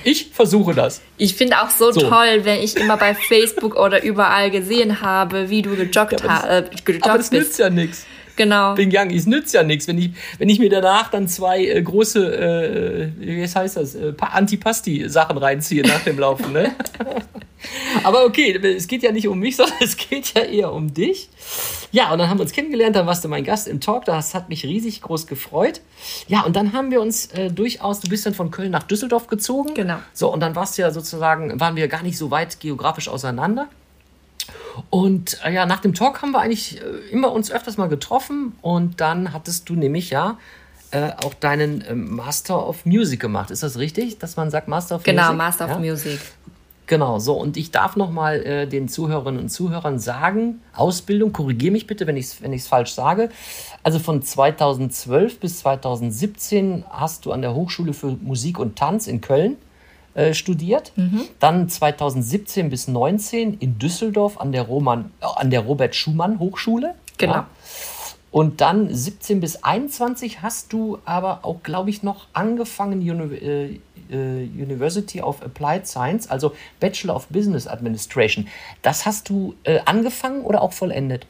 ich versuche das. Ich finde auch so, so, toll, wenn ich immer bei Facebook oder überall gesehen habe, wie du gejoggt, ja, aber das, äh, aber das nützt ja nichts. Genau. Bing Yang, es nützt ja nichts, wenn ich, wenn ich mir danach dann zwei äh, große, äh, wie heißt das, äh, Antipasti-Sachen reinziehe nach dem Laufen, ne? Aber okay, es geht ja nicht um mich, sondern es geht ja eher um dich. Ja, und dann haben wir uns kennengelernt, dann warst du mein Gast im Talk, das hat mich riesig groß gefreut. Ja, und dann haben wir uns äh, durchaus, du bist dann von Köln nach Düsseldorf gezogen. Genau. So, und dann warst du ja sozusagen, waren wir gar nicht so weit geografisch auseinander. Und äh, ja, nach dem Talk haben wir eigentlich äh, immer uns öfters mal getroffen und dann hattest du nämlich ja äh, auch deinen äh, Master of Music gemacht. Ist das richtig, dass man sagt Master of genau, Music? Genau, Master ja? of Music. Genau, so. Und ich darf nochmal äh, den Zuhörerinnen und Zuhörern sagen, Ausbildung, korrigiere mich bitte, wenn ich es wenn falsch sage. Also von 2012 bis 2017 hast du an der Hochschule für Musik und Tanz in Köln äh, studiert. Mhm. Dann 2017 bis 2019 in Düsseldorf an der, Roman, äh, an der Robert Schumann Hochschule. Genau. Ja. Und dann 17 bis 21 hast du aber auch, glaube ich, noch angefangen, Uni äh, äh, University of Applied Science, also Bachelor of Business Administration. Das hast du äh, angefangen oder auch vollendet?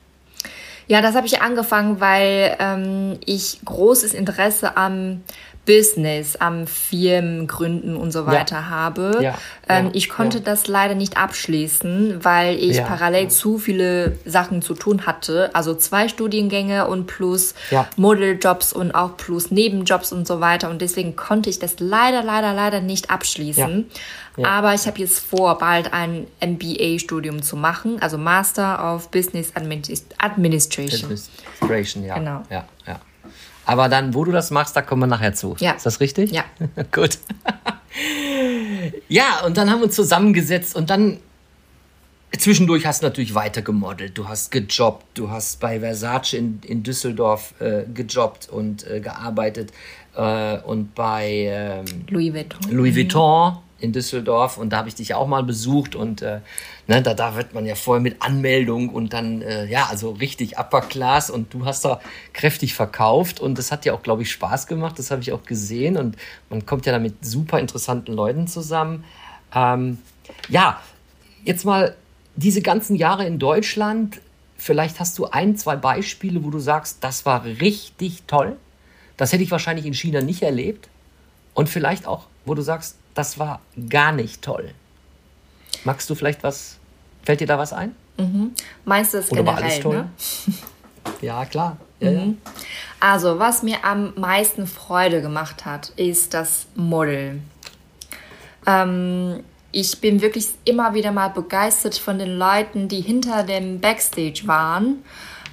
Ja, das habe ich angefangen, weil ähm, ich großes Interesse am Business, am Firmengründen und so weiter ja. habe. Ja. Ähm, ja. Ich konnte das leider nicht abschließen, weil ich parallel zu viele Sachen zu tun hatte. Also zwei Studiengänge und plus Modeljobs und auch plus Nebenjobs und so weiter. Und deswegen konnte ich das leider, leider, leider nicht abschließen. Aber ich habe jetzt vor, bald ein MBA-Studium zu machen, also Master of Business Administration. Administration, ja. Genau. Ja, ja. Aber dann, wo du das machst, da kommen wir nachher zu. Ja. Ist das richtig? Ja. Gut. ja, und dann haben wir uns zusammengesetzt und dann zwischendurch hast du natürlich weiter gemodelt. Du hast gejobbt, du hast bei Versace in, in Düsseldorf äh, gejobbt und äh, gearbeitet äh, und bei ähm, Louis Vuitton. Louis Vuitton in Düsseldorf und da habe ich dich auch mal besucht und äh, ne, da, da wird man ja voll mit Anmeldung und dann, äh, ja, also richtig Upper Class und du hast da kräftig verkauft und das hat ja auch, glaube ich, Spaß gemacht, das habe ich auch gesehen und man kommt ja da mit super interessanten Leuten zusammen. Ähm, ja, jetzt mal diese ganzen Jahre in Deutschland, vielleicht hast du ein, zwei Beispiele, wo du sagst, das war richtig toll. Das hätte ich wahrscheinlich in China nicht erlebt. Und vielleicht auch, wo du sagst, das war gar nicht toll. Magst du vielleicht was, fällt dir da was ein? Mhm. Meinst du das Oder generell, war alles toll? Ne? Ja, klar. Ja, mhm. ja. Also, was mir am meisten Freude gemacht hat, ist das Model. Ähm, ich bin wirklich immer wieder mal begeistert von den Leuten, die hinter dem Backstage waren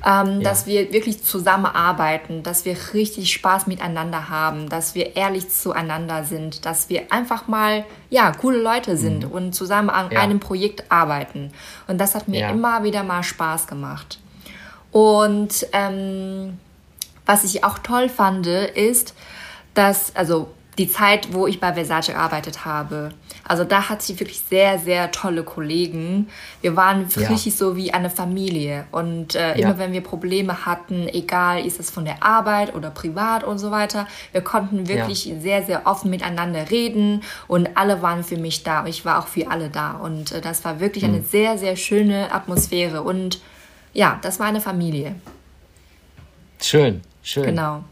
ähm, ja. dass wir wirklich zusammenarbeiten, dass wir richtig Spaß miteinander haben, dass wir ehrlich zueinander sind, dass wir einfach mal ja coole Leute sind mhm. und zusammen an ja. einem Projekt arbeiten. Und das hat mir ja. immer wieder mal Spaß gemacht. Und ähm, was ich auch toll fand, ist, dass also die Zeit, wo ich bei Versace gearbeitet habe. Also da hatte ich wirklich sehr, sehr tolle Kollegen. Wir waren wirklich ja. so wie eine Familie. Und äh, immer ja. wenn wir Probleme hatten, egal ist es von der Arbeit oder privat und so weiter, wir konnten wirklich ja. sehr, sehr offen miteinander reden und alle waren für mich da. Ich war auch für alle da. Und äh, das war wirklich mhm. eine sehr, sehr schöne Atmosphäre. Und ja, das war eine Familie. Schön. schön. Genau.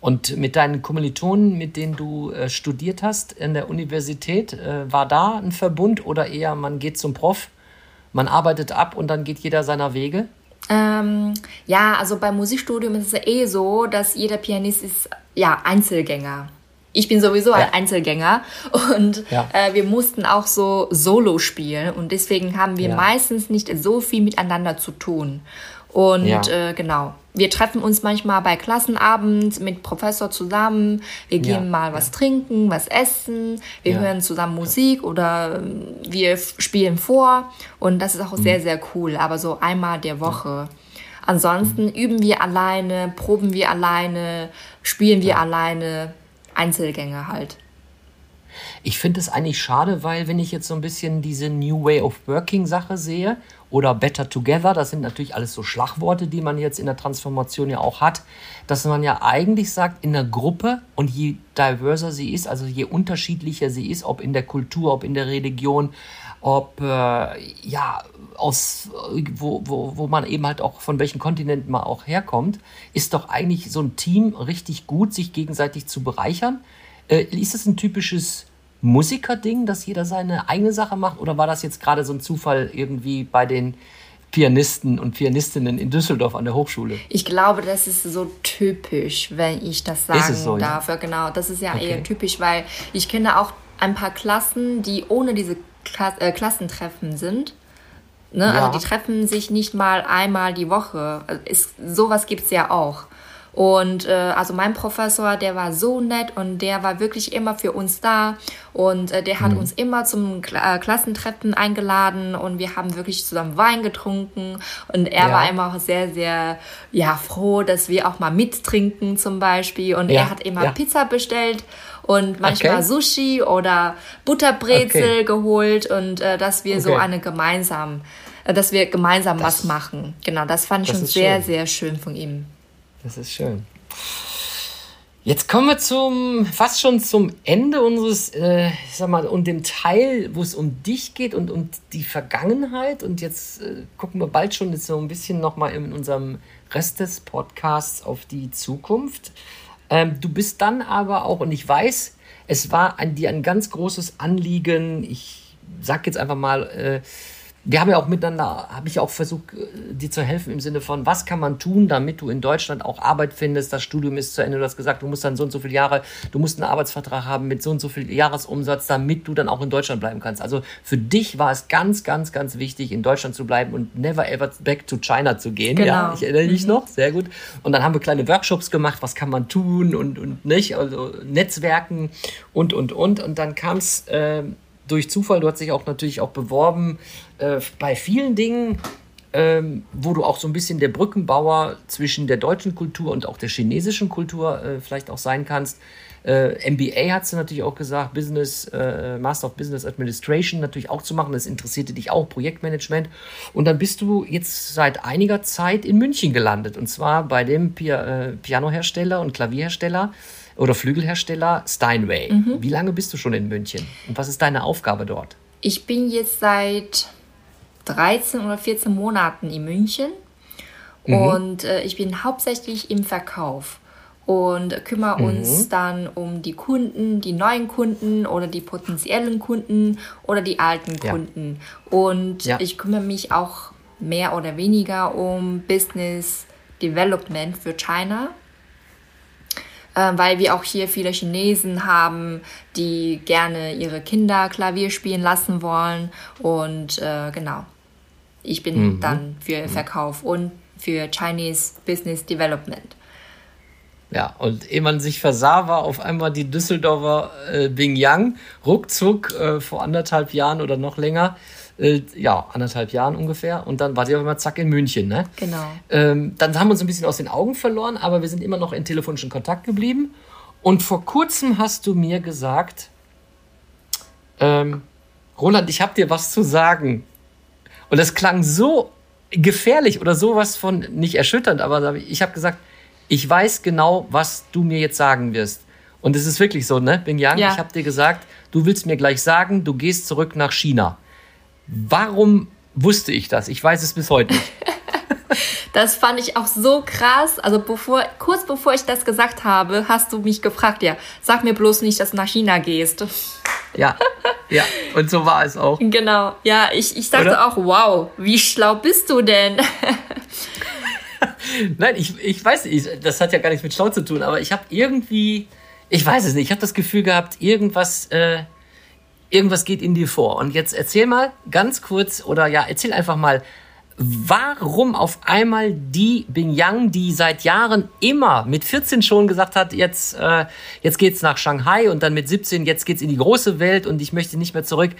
Und mit deinen Kommilitonen, mit denen du äh, studiert hast in der Universität, äh, war da ein Verbund oder eher man geht zum Prof, man arbeitet ab und dann geht jeder seiner Wege? Ähm, ja, also beim Musikstudium ist es eh so, dass jeder Pianist ist ja Einzelgänger. Ich bin sowieso ja. ein Einzelgänger und ja. äh, wir mussten auch so Solo spielen und deswegen haben wir ja. meistens nicht so viel miteinander zu tun. Und äh, genau, wir treffen uns manchmal bei Klassenabend mit Professor zusammen. Wir gehen ja, mal was ja. trinken, was essen. Wir ja. hören zusammen Musik oder ähm, wir spielen vor. Und das ist auch mhm. sehr, sehr cool. Aber so einmal der Woche. Ansonsten mhm. üben wir alleine, proben wir alleine, spielen wir alleine. Einzelgänge halt. Ich finde es eigentlich schade, weil wenn ich jetzt so ein bisschen diese New Way of Working Sache sehe oder Better Together, das sind natürlich alles so Schlagworte, die man jetzt in der Transformation ja auch hat, dass man ja eigentlich sagt, in der Gruppe und je diverser sie ist, also je unterschiedlicher sie ist, ob in der Kultur, ob in der Religion, ob äh, ja aus wo, wo, wo man eben halt auch von welchen Kontinenten man auch herkommt, ist doch eigentlich so ein Team richtig gut, sich gegenseitig zu bereichern. Äh, ist das ein typisches Musikerding, dass jeder seine eigene Sache macht? Oder war das jetzt gerade so ein Zufall irgendwie bei den Pianisten und Pianistinnen in Düsseldorf an der Hochschule? Ich glaube, das ist so typisch, wenn ich das sagen so, darf. Ja? Genau, das ist ja okay. eher typisch, weil ich kenne auch ein paar Klassen, die ohne diese Kla äh, Klassentreffen sind. Ne? Ja. Also die treffen sich nicht mal einmal die Woche. Ist, sowas gibt es ja auch. Und äh, also mein Professor, der war so nett und der war wirklich immer für uns da und äh, der hat mhm. uns immer zum Kla äh, Klassentreffen eingeladen und wir haben wirklich zusammen Wein getrunken und er ja. war immer auch sehr, sehr ja froh, dass wir auch mal mittrinken zum Beispiel und ja. er hat immer ja. Pizza bestellt und manchmal okay. Sushi oder Butterbrezel okay. geholt und äh, dass wir okay. so eine gemeinsam, äh, dass wir gemeinsam das, was machen. Genau, das fand ich schon sehr, schön. sehr schön von ihm. Das ist schön. Jetzt kommen wir zum fast schon zum Ende unseres, äh, ich sag mal, und dem Teil, wo es um dich geht und um die Vergangenheit. Und jetzt äh, gucken wir bald schon so ein bisschen nochmal in unserem Rest des Podcasts auf die Zukunft. Ähm, du bist dann aber auch, und ich weiß, es war ein, dir ein ganz großes Anliegen, ich sag jetzt einfach mal, äh, wir haben ja auch miteinander, habe ich auch versucht, äh, dir zu helfen im Sinne von, was kann man tun, damit du in Deutschland auch Arbeit findest, das Studium ist zu Ende, du hast gesagt, du musst dann so und so viele Jahre, du musst einen Arbeitsvertrag haben mit so und so viel Jahresumsatz, damit du dann auch in Deutschland bleiben kannst. Also für dich war es ganz, ganz, ganz wichtig, in Deutschland zu bleiben und never ever back to China zu gehen. Genau. Ja, ich erinnere mich mhm. noch, sehr gut. Und dann haben wir kleine Workshops gemacht, was kann man tun und, und nicht, also Netzwerken und, und, und. Und dann kam es äh, durch Zufall, du hast dich auch natürlich auch beworben, äh, bei vielen Dingen, ähm, wo du auch so ein bisschen der Brückenbauer zwischen der deutschen Kultur und auch der chinesischen Kultur äh, vielleicht auch sein kannst. Äh, MBA hat sie natürlich auch gesagt, Business, äh, Master of Business Administration natürlich auch zu machen. Das interessierte dich auch, Projektmanagement. Und dann bist du jetzt seit einiger Zeit in München gelandet. Und zwar bei dem Pi äh, Pianohersteller und Klavierhersteller oder Flügelhersteller Steinway. Mhm. Wie lange bist du schon in München? Und was ist deine Aufgabe dort? Ich bin jetzt seit 13 oder 14 Monaten in München mhm. und äh, ich bin hauptsächlich im Verkauf und kümmere mhm. uns dann um die Kunden, die neuen Kunden oder die potenziellen Kunden oder die alten ja. Kunden. Und ja. ich kümmere mich auch mehr oder weniger um Business Development für China weil wir auch hier viele Chinesen haben, die gerne ihre Kinder Klavier spielen lassen wollen. Und äh, genau, ich bin mhm. dann für. Verkauf und für Chinese Business Development. Ja, und ehe man sich versah, war auf einmal die Düsseldorfer äh, Bing Yang ruckzuck äh, vor anderthalb Jahren oder noch länger äh, ja, anderthalb Jahren ungefähr. Und dann war sie auf einmal zack in München. Ne? Genau. Ähm, dann haben wir uns ein bisschen aus den Augen verloren, aber wir sind immer noch in telefonischen Kontakt geblieben. Und vor kurzem hast du mir gesagt, ähm, Roland, ich habe dir was zu sagen. Und das klang so gefährlich oder sowas von nicht erschütternd, aber ich habe gesagt, ich weiß genau, was du mir jetzt sagen wirst. Und es ist wirklich so, ne, Bing Yang, ja. ich habe dir gesagt, du willst mir gleich sagen, du gehst zurück nach China. Warum wusste ich das? Ich weiß es bis heute nicht. Das fand ich auch so krass. Also bevor, kurz bevor ich das gesagt habe, hast du mich gefragt, ja, sag mir bloß nicht, dass du nach China gehst. Ja, ja, und so war es auch. Genau, ja, ich, ich dachte Oder? auch, wow, wie schlau bist du denn? Nein, ich, ich weiß nicht, das hat ja gar nichts mit schlau zu tun, aber ich habe irgendwie, ich weiß es nicht, ich habe das Gefühl gehabt, irgendwas, äh, irgendwas geht in dir vor. Und jetzt erzähl mal ganz kurz oder ja, erzähl einfach mal, warum auf einmal die Binyang, die seit Jahren immer mit 14 schon gesagt hat, jetzt, äh, jetzt geht's nach Shanghai und dann mit 17, jetzt geht's in die große Welt und ich möchte nicht mehr zurück.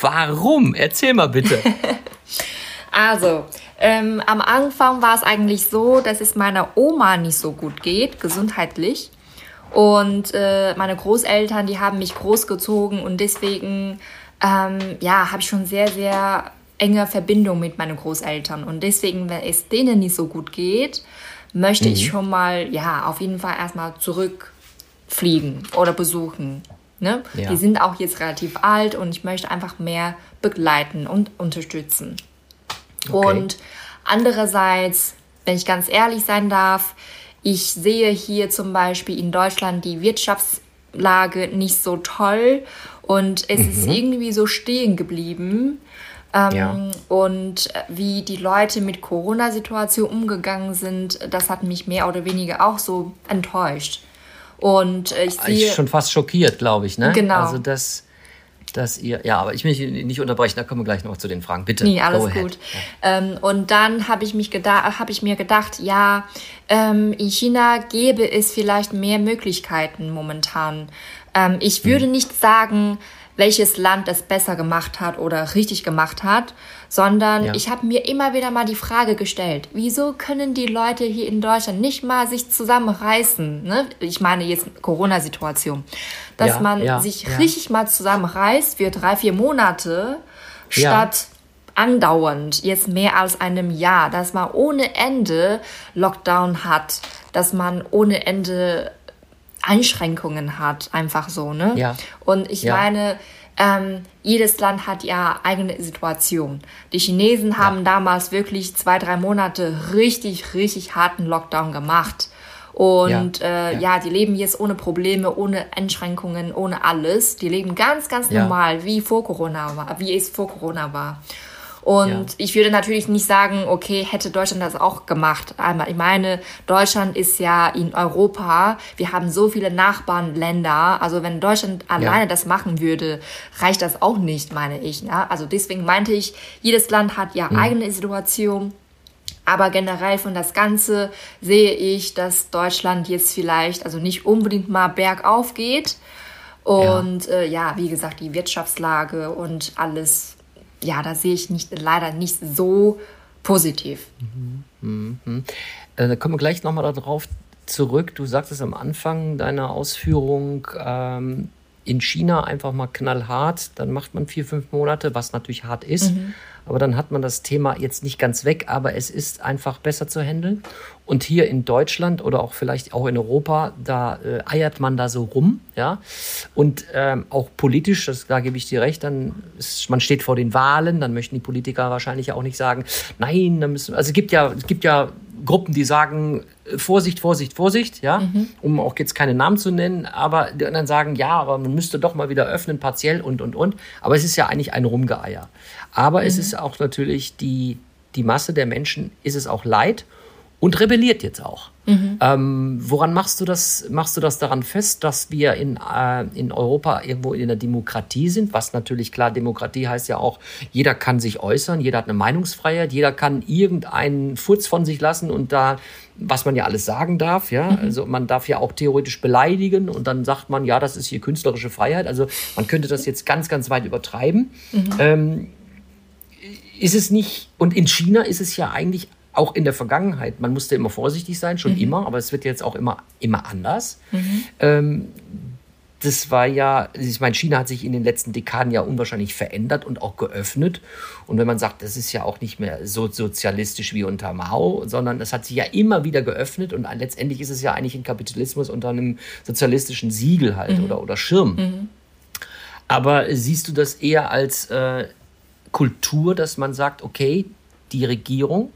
Warum? Erzähl mal bitte. also, ähm, am Anfang war es eigentlich so, dass es meiner Oma nicht so gut geht, gesundheitlich. Und äh, meine Großeltern, die haben mich großgezogen und deswegen, ähm, ja, habe ich schon sehr, sehr enge Verbindung mit meinen Großeltern. Und deswegen, wenn es denen nicht so gut geht, möchte mhm. ich schon mal, ja, auf jeden Fall erstmal zurückfliegen oder besuchen. Ne? Ja. Die sind auch jetzt relativ alt und ich möchte einfach mehr begleiten und unterstützen. Okay. Und andererseits, wenn ich ganz ehrlich sein darf, ich sehe hier zum Beispiel in Deutschland die Wirtschaftslage nicht so toll und es mhm. ist irgendwie so stehen geblieben. Ähm, ja. Und wie die Leute mit Corona-Situation umgegangen sind, das hat mich mehr oder weniger auch so enttäuscht. Und ich sehe. Ich schon fast schockiert, glaube ich, ne? Genau. Also das dass ihr, ja, aber ich will mich nicht unterbrechen, da kommen wir gleich noch zu den Fragen. Bitte. Nee, alles gut. Ja. Ähm, und dann habe ich, mich hab ich mir gedacht, ja, ähm, in China gäbe es vielleicht mehr Möglichkeiten momentan. Ähm, ich würde hm. nicht sagen, welches Land es besser gemacht hat oder richtig gemacht hat, sondern ja. ich habe mir immer wieder mal die Frage gestellt, wieso können die Leute hier in Deutschland nicht mal sich zusammenreißen? Ne? Ich meine jetzt Corona-Situation, dass ja, man ja, sich richtig mal zusammenreißt für drei, vier Monate statt andauernd, jetzt mehr als einem Jahr, dass man ohne Ende Lockdown hat, dass man ohne Ende Einschränkungen hat, einfach so, ne? Ja. Und ich ja. meine, ähm, jedes Land hat ja eigene Situation. Die Chinesen haben ja. damals wirklich zwei, drei Monate richtig, richtig harten Lockdown gemacht. Und ja, äh, ja. ja, die leben jetzt ohne Probleme, ohne Einschränkungen, ohne alles. Die leben ganz, ganz normal, wie vor Corona war, wie es vor Corona war. Und ja. ich würde natürlich nicht sagen, okay, hätte Deutschland das auch gemacht. Einmal, ich meine, Deutschland ist ja in Europa. Wir haben so viele Nachbarländer. Also wenn Deutschland alleine ja. das machen würde, reicht das auch nicht, meine ich. Ja? Also deswegen meinte ich, jedes Land hat ja mhm. eigene Situation. Aber generell von das Ganze sehe ich, dass Deutschland jetzt vielleicht, also nicht unbedingt mal bergauf geht. Und ja, äh, ja wie gesagt, die Wirtschaftslage und alles ja, da sehe ich nicht, leider nicht so positiv. Mhm. Mhm. Äh, da kommen wir gleich nochmal darauf zurück. Du sagtest am Anfang deiner Ausführung, ähm, in China einfach mal knallhart, dann macht man vier, fünf Monate, was natürlich hart ist. Mhm. Aber dann hat man das Thema jetzt nicht ganz weg, aber es ist einfach besser zu handeln. Und hier in Deutschland oder auch vielleicht auch in Europa, da äh, eiert man da so rum, ja. Und ähm, auch politisch, das, da gebe ich dir recht, dann ist, man steht vor den Wahlen, dann möchten die Politiker wahrscheinlich auch nicht sagen, nein, dann müssen, also es gibt ja, es gibt ja Gruppen, die sagen, äh, Vorsicht, Vorsicht, Vorsicht, ja, mhm. um auch jetzt keine Namen zu nennen, aber die anderen sagen, ja, aber man müsste doch mal wieder öffnen, partiell und, und, und. Aber es ist ja eigentlich ein Rumgeeier. Aber mhm. es ist auch natürlich die, die Masse der Menschen, ist es auch leid und rebelliert jetzt auch. Mhm. Ähm, woran machst du das? Machst du das daran fest, dass wir in, äh, in Europa irgendwo in der Demokratie sind? Was natürlich klar, Demokratie heißt ja auch, jeder kann sich äußern, jeder hat eine Meinungsfreiheit, jeder kann irgendeinen Furz von sich lassen und da, was man ja alles sagen darf, ja. Mhm. Also man darf ja auch theoretisch beleidigen und dann sagt man, ja, das ist hier künstlerische Freiheit. Also man könnte das jetzt ganz, ganz weit übertreiben. Mhm. Ähm, ist es nicht, und in China ist es ja eigentlich auch in der Vergangenheit, man musste immer vorsichtig sein, schon mhm. immer, aber es wird jetzt auch immer, immer anders. Mhm. Ähm, das war ja, ich meine, China hat sich in den letzten Dekaden ja unwahrscheinlich verändert und auch geöffnet. Und wenn man sagt, das ist ja auch nicht mehr so sozialistisch wie unter Mao, sondern das hat sich ja immer wieder geöffnet und letztendlich ist es ja eigentlich ein Kapitalismus unter einem sozialistischen Siegel halt mhm. oder, oder Schirm. Mhm. Aber siehst du das eher als äh, Kultur, dass man sagt, okay, die Regierung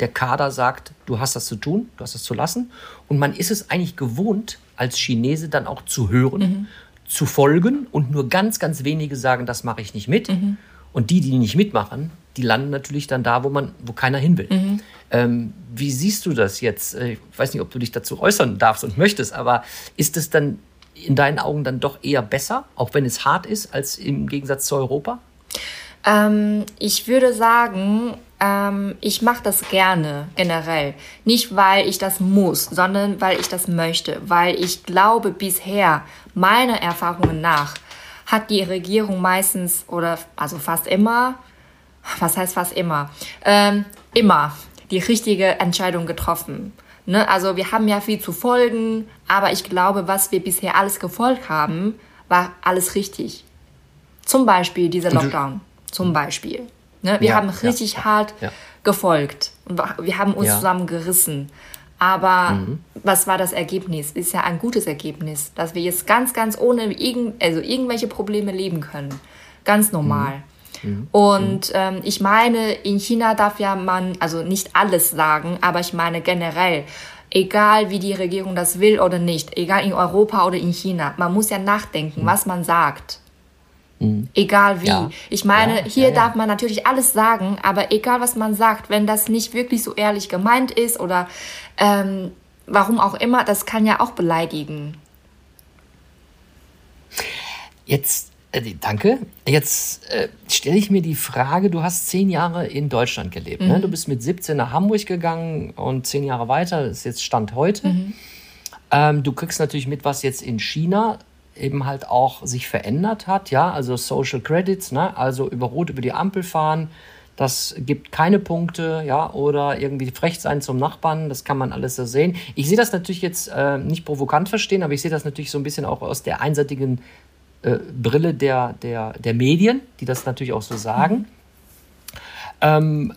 der Kader sagt, du hast das zu tun, du hast das zu lassen. Und man ist es eigentlich gewohnt, als Chinese dann auch zu hören, mhm. zu folgen. Und nur ganz, ganz wenige sagen, das mache ich nicht mit. Mhm. Und die, die nicht mitmachen, die landen natürlich dann da, wo man, wo keiner hin will. Mhm. Ähm, wie siehst du das jetzt? Äh, ich weiß nicht, ob du dich dazu äußern darfst und möchtest, aber ist es dann in deinen Augen dann doch eher besser, auch wenn es hart ist, als im Gegensatz zu Europa? Ähm, ich würde sagen, ähm, ich mache das gerne generell. Nicht, weil ich das muss, sondern weil ich das möchte. Weil ich glaube, bisher, meiner Erfahrungen nach, hat die Regierung meistens oder also fast immer, was heißt fast immer, ähm, immer die richtige Entscheidung getroffen. Ne? Also wir haben ja viel zu folgen, aber ich glaube, was wir bisher alles gefolgt haben, war alles richtig. Zum Beispiel dieser Lockdown. Zum Beispiel. Ne? Wir ja, haben richtig ja, hart gefolgt. Wir haben uns zusammen gerissen. Aber mhm. was war das Ergebnis? Ist ja ein gutes Ergebnis, dass wir jetzt ganz, ganz ohne irgend, also irgendwelche Probleme leben können. Ganz normal. Mhm. mhm. Und mhm. ähm, ich meine, in China darf ja man, also nicht alles sagen, aber ich meine generell, egal wie die Regierung das will oder nicht, egal in Europa oder in China, man muss ja nachdenken, mhm. was man sagt. Mhm. Egal wie. Ja. Ich meine, ja, hier ja, darf man natürlich alles sagen, aber egal was man sagt, wenn das nicht wirklich so ehrlich gemeint ist oder ähm, warum auch immer, das kann ja auch beleidigen. Jetzt, äh, danke. Jetzt äh, stelle ich mir die Frage, du hast zehn Jahre in Deutschland gelebt. Ne? Mhm. Ne? Du bist mit 17 nach Hamburg gegangen und zehn Jahre weiter, das ist jetzt Stand heute. Mhm. Ähm, du kriegst natürlich mit, was jetzt in China eben halt auch sich verändert hat, ja, also Social Credits, ne, also über Rot über die Ampel fahren, das gibt keine Punkte, ja, oder irgendwie frech sein zum Nachbarn, das kann man alles so sehen. Ich sehe das natürlich jetzt äh, nicht provokant verstehen, aber ich sehe das natürlich so ein bisschen auch aus der einseitigen äh, Brille der, der, der Medien, die das natürlich auch so sagen. Mhm. Ähm,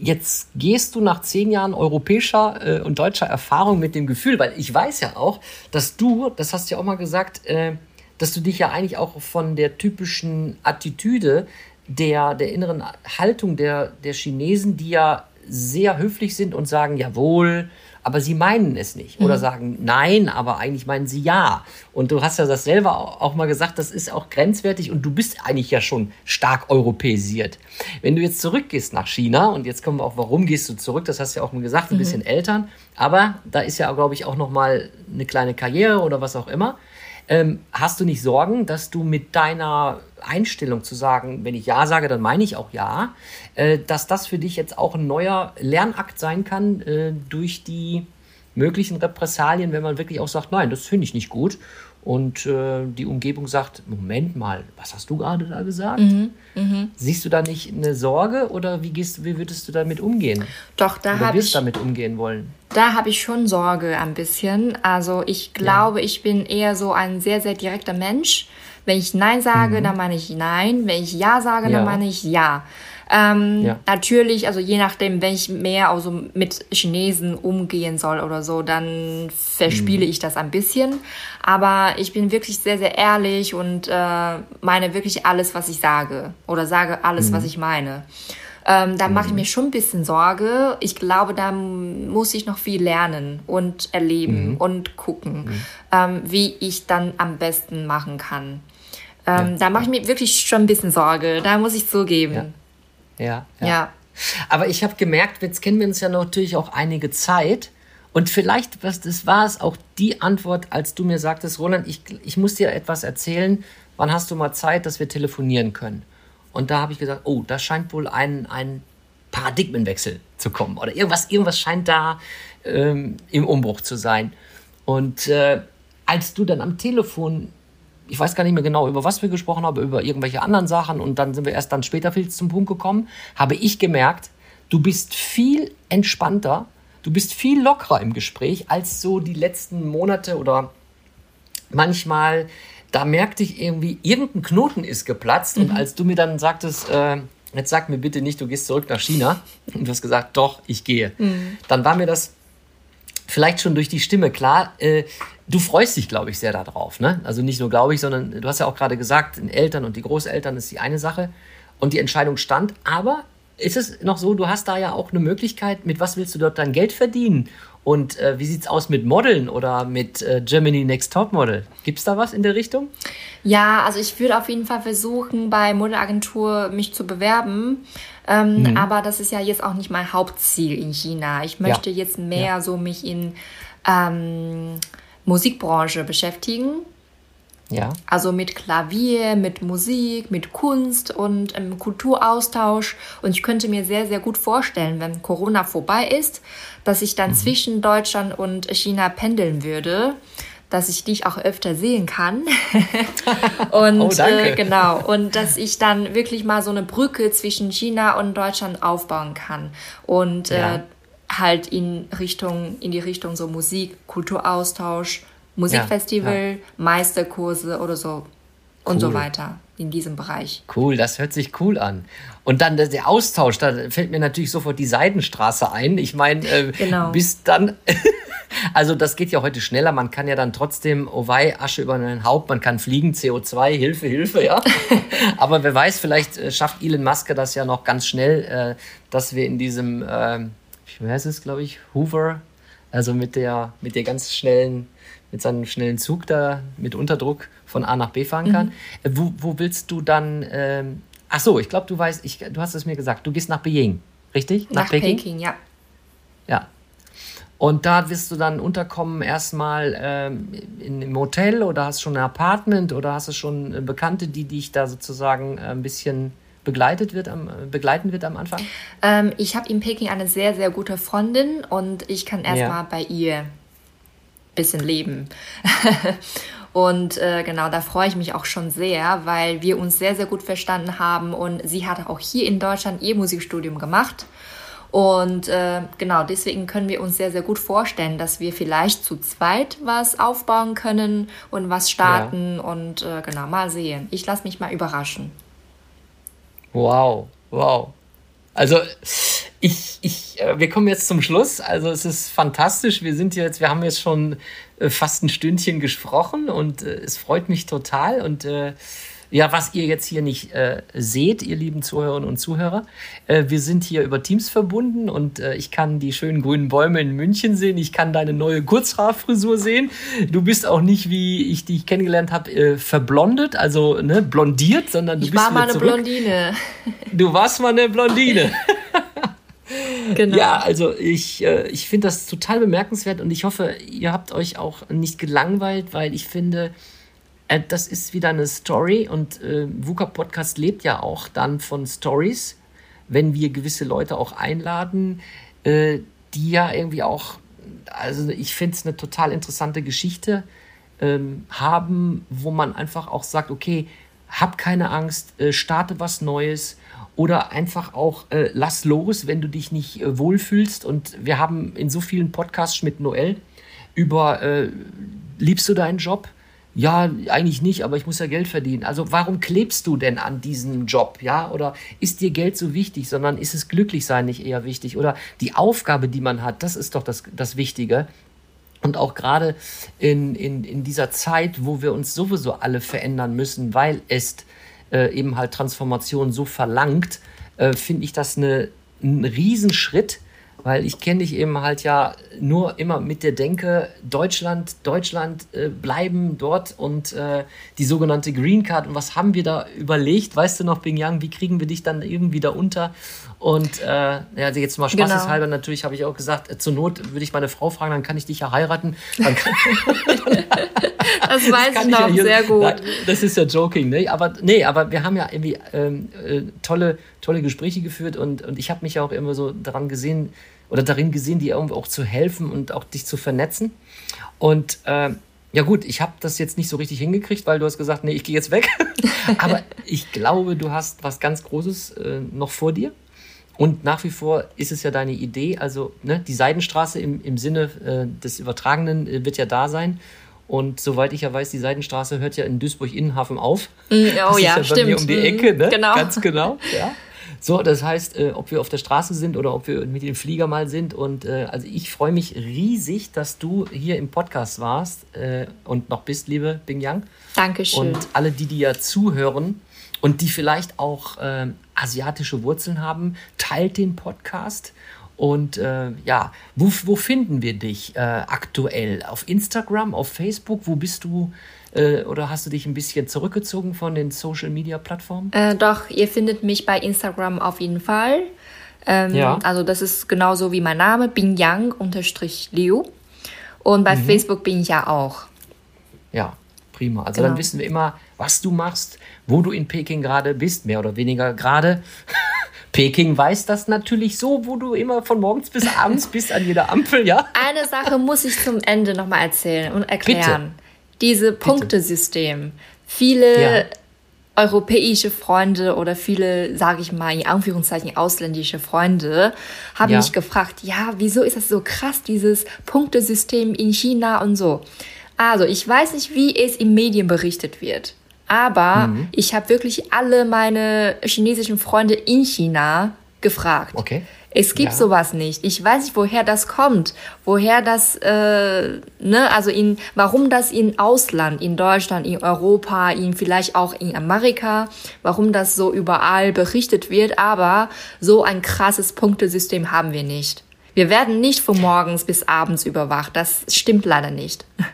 jetzt gehst du nach zehn Jahren europäischer äh, und deutscher Erfahrung mit dem Gefühl, weil ich weiß ja auch, dass du, das hast du ja auch mal gesagt, äh, dass du dich ja eigentlich auch von der typischen Attitüde der, der inneren Haltung der, der Chinesen, die ja sehr höflich sind und sagen, jawohl, aber sie meinen es nicht. Oder mhm. sagen nein, aber eigentlich meinen sie ja. Und du hast ja das selber auch mal gesagt, das ist auch grenzwertig und du bist eigentlich ja schon stark europäisiert. Wenn du jetzt zurückgehst nach China, und jetzt kommen wir auch, warum gehst du zurück, das hast du ja auch mal gesagt, ein mhm. bisschen Eltern, aber da ist ja, glaube ich, auch noch mal eine kleine Karriere oder was auch immer. Ähm, hast du nicht Sorgen, dass du mit deiner Einstellung zu sagen, wenn ich Ja sage, dann meine ich auch Ja, äh, dass das für dich jetzt auch ein neuer Lernakt sein kann äh, durch die möglichen Repressalien, wenn man wirklich auch sagt, nein, das finde ich nicht gut und äh, die Umgebung sagt, Moment mal, was hast du gerade da gesagt? Mhm, mh. Siehst du da nicht eine Sorge oder wie, gehst, wie würdest du damit umgehen? Doch, da habe ich damit umgehen wollen. Da habe ich schon Sorge ein bisschen. Also ich glaube, ja. ich bin eher so ein sehr, sehr direkter Mensch. Wenn ich Nein sage, mhm. dann meine ich Nein. Wenn ich Ja sage, ja. dann meine ich Ja. Ähm, ja. Natürlich, also je nachdem, wenn ich mehr also mit Chinesen umgehen soll oder so, dann verspiele mhm. ich das ein bisschen. Aber ich bin wirklich sehr, sehr ehrlich und äh, meine wirklich alles, was ich sage. Oder sage alles, mhm. was ich meine. Ähm, da mache ich mhm. mir schon ein bisschen Sorge. Ich glaube, da muss ich noch viel lernen und erleben mhm. und gucken, mhm. ähm, wie ich dann am besten machen kann. Ähm, ja. Da mache ich mir wirklich schon ein bisschen Sorge. Da muss ich zugeben. Ja. Ja. ja. ja. Aber ich habe gemerkt, jetzt kennen wir uns ja natürlich auch einige Zeit. Und vielleicht, was das war es auch die Antwort, als du mir sagtest, Roland, ich, ich muss dir etwas erzählen. Wann hast du mal Zeit, dass wir telefonieren können? Und da habe ich gesagt, oh, da scheint wohl ein, ein Paradigmenwechsel zu kommen. Oder irgendwas, irgendwas scheint da ähm, im Umbruch zu sein. Und äh, als du dann am Telefon ich weiß gar nicht mehr genau, über was wir gesprochen haben, über irgendwelche anderen Sachen. Und dann sind wir erst dann später viel zum Punkt gekommen, habe ich gemerkt, du bist viel entspannter, du bist viel lockerer im Gespräch als so die letzten Monate oder manchmal, da merkte ich irgendwie, irgendein Knoten ist geplatzt. Mhm. und als du mir dann sagtest, äh, jetzt sag mir bitte nicht, du gehst zurück nach China. Und du hast gesagt, doch, ich gehe, mhm. dann war mir das vielleicht schon durch die Stimme klar, äh, du freust dich, glaube ich, sehr darauf. Ne? Also nicht nur glaube ich, sondern du hast ja auch gerade gesagt, den Eltern und die Großeltern ist die eine Sache und die Entscheidung stand. Aber ist es noch so, du hast da ja auch eine Möglichkeit, mit was willst du dort dein Geld verdienen? Und äh, wie es aus mit Modeln oder mit äh, Germany Next Top Model? Gibt es da was in der Richtung? Ja, also ich würde auf jeden Fall versuchen, bei Modelagentur mich zu bewerben. Ähm, mhm. Aber das ist ja jetzt auch nicht mein Hauptziel in China. Ich möchte ja. jetzt mehr ja. so mich in ähm, Musikbranche beschäftigen. Ja. Also mit Klavier, mit Musik, mit Kunst und ähm, Kulturaustausch. Und ich könnte mir sehr, sehr gut vorstellen, wenn Corona vorbei ist, dass ich dann mhm. zwischen Deutschland und China pendeln würde dass ich dich auch öfter sehen kann. und oh, äh, genau, und dass ich dann wirklich mal so eine Brücke zwischen China und Deutschland aufbauen kann. Und äh, ja. äh, halt in Richtung, in die Richtung so Musik, Kulturaustausch, Musikfestival, ja, ja. Meisterkurse oder so cool. und so weiter in diesem Bereich. Cool, das hört sich cool an. Und dann der Austausch, da fällt mir natürlich sofort die Seidenstraße ein. Ich meine, äh, genau. bis dann, also das geht ja heute schneller. Man kann ja dann trotzdem, oh wei, Asche über den Haupt, man kann fliegen, CO2, Hilfe, Hilfe, ja. Aber wer weiß, vielleicht äh, schafft Elon Musk das ja noch ganz schnell, äh, dass wir in diesem, äh, wie heißt es, glaube ich, Hoover, also mit der, mit der ganz schnellen mit seinem schnellen Zug da mit Unterdruck von A nach B fahren kann. Mhm. Äh, wo, wo willst du dann? Ähm, ach so, ich glaube, du weißt, ich, du hast es mir gesagt. Du gehst nach Beijing, richtig? Nach, nach Peking? Peking, ja. Ja. Und da wirst du dann unterkommen erstmal ähm, in einem Hotel oder hast schon ein Apartment oder hast du schon Bekannte, die dich da sozusagen äh, ein bisschen begleitet wird am, begleiten wird am Anfang? Ähm, ich habe in Peking eine sehr, sehr gute Freundin und ich kann erstmal ja. bei ihr bisschen leben. und äh, genau, da freue ich mich auch schon sehr, weil wir uns sehr, sehr gut verstanden haben und sie hat auch hier in Deutschland ihr Musikstudium gemacht. Und äh, genau, deswegen können wir uns sehr, sehr gut vorstellen, dass wir vielleicht zu zweit was aufbauen können und was starten ja. und äh, genau, mal sehen. Ich lasse mich mal überraschen. Wow, wow. Also ich, ich, äh, wir kommen jetzt zum Schluss. Also es ist fantastisch. Wir sind jetzt, wir haben jetzt schon äh, fast ein Stündchen gesprochen und äh, es freut mich total. Und äh, ja, was ihr jetzt hier nicht äh, seht, ihr lieben Zuhörerinnen und Zuhörer, äh, wir sind hier über Teams verbunden und ich kann die schönen grünen Bäume in München sehen. Ich kann deine neue Kurzhaarfrisur sehen. Du bist auch nicht, wie ich dich kennengelernt habe, verblondet, also ne, blondiert, sondern du ich bist war mal eine zurück. Blondine. Du warst mal eine Blondine. Genau. Ja, also ich, äh, ich finde das total bemerkenswert und ich hoffe, ihr habt euch auch nicht gelangweilt, weil ich finde, äh, das ist wieder eine Story und äh, VUCA Podcast lebt ja auch dann von Stories, wenn wir gewisse Leute auch einladen, äh, die ja irgendwie auch, also ich finde es eine total interessante Geschichte ähm, haben, wo man einfach auch sagt, okay, hab keine Angst, äh, starte was Neues oder einfach auch äh, lass los, wenn du dich nicht äh, wohlfühlst. Und wir haben in so vielen Podcasts mit Noel über äh, liebst du deinen Job? ja, eigentlich nicht, aber ich muss ja Geld verdienen. Also warum klebst du denn an diesem Job, ja? Oder ist dir Geld so wichtig, sondern ist es Glücklichsein nicht eher wichtig? Oder die Aufgabe, die man hat, das ist doch das, das Wichtige. Und auch gerade in, in, in dieser Zeit, wo wir uns sowieso alle verändern müssen, weil es äh, eben halt Transformation so verlangt, äh, finde ich das eine, ein Riesenschritt, weil ich kenne dich eben halt ja nur immer mit der Denke, Deutschland, Deutschland äh, bleiben dort und äh, die sogenannte Green Card. Und was haben wir da überlegt? Weißt du noch, Bing Yang, wie kriegen wir dich dann irgendwie da unter? Und äh, ja, also jetzt mal spaßeshalber genau. natürlich habe ich auch gesagt, äh, zur Not würde ich meine Frau fragen, dann kann ich dich ja heiraten. Kann, das weiß das ich noch ja sehr gut. das ist ja joking, ne? Aber nee, aber wir haben ja irgendwie ähm, äh, tolle, tolle Gespräche geführt und, und ich habe mich ja auch immer so daran gesehen, oder darin gesehen, dir irgendwie auch zu helfen und auch dich zu vernetzen. Und äh, ja gut, ich habe das jetzt nicht so richtig hingekriegt, weil du hast gesagt, nee, ich gehe jetzt weg. Aber ich glaube, du hast was ganz Großes äh, noch vor dir. Und nach wie vor ist es ja deine Idee, also ne, die Seidenstraße im, im Sinne äh, des Übertragenen äh, wird ja da sein. Und soweit ich ja weiß, die Seidenstraße hört ja in Duisburg-Innenhafen auf. Mm, oh das ja, ist ja bei stimmt. Mir um die Ecke, ne? Genau. Ganz genau. Ja. So, das heißt, äh, ob wir auf der Straße sind oder ob wir mit dem Flieger mal sind. Und äh, also ich freue mich riesig, dass du hier im Podcast warst äh, und noch bist, liebe Bing Yang. Dankeschön. Und alle, die, die ja zuhören und die vielleicht auch äh, asiatische Wurzeln haben, teilt den Podcast. Und äh, ja, wo, wo finden wir dich äh, aktuell? Auf Instagram, auf Facebook? Wo bist du? Äh, oder hast du dich ein bisschen zurückgezogen von den Social Media Plattformen? Äh, doch, ihr findet mich bei Instagram auf jeden Fall. Ähm, ja. Also das ist genauso wie mein Name, Bing Yang unterstrich Liu. Und bei mhm. Facebook bin ich ja auch. Ja, prima. Also genau. dann wissen wir immer, was du machst, wo du in Peking gerade bist, mehr oder weniger gerade. Peking weiß das natürlich so, wo du immer von morgens bis abends bist an jeder Ampel, ja? Eine Sache muss ich zum Ende nochmal erzählen und erklären. Bitte. Diese Punktesystem. Viele ja. europäische Freunde oder viele, sage ich mal, in Anführungszeichen ausländische Freunde haben ja. mich gefragt, ja, wieso ist das so krass, dieses Punktesystem in China und so. Also, ich weiß nicht, wie es in Medien berichtet wird. Aber mhm. ich habe wirklich alle meine chinesischen Freunde in China gefragt. Okay. Es gibt ja. sowas nicht. Ich weiß nicht, woher das kommt, woher das, äh, ne, also in, warum das in Ausland, in Deutschland, in Europa, in vielleicht auch in Amerika, warum das so überall berichtet wird, aber so ein krasses Punktesystem haben wir nicht. Wir werden nicht von morgens bis abends überwacht. Das stimmt leider nicht.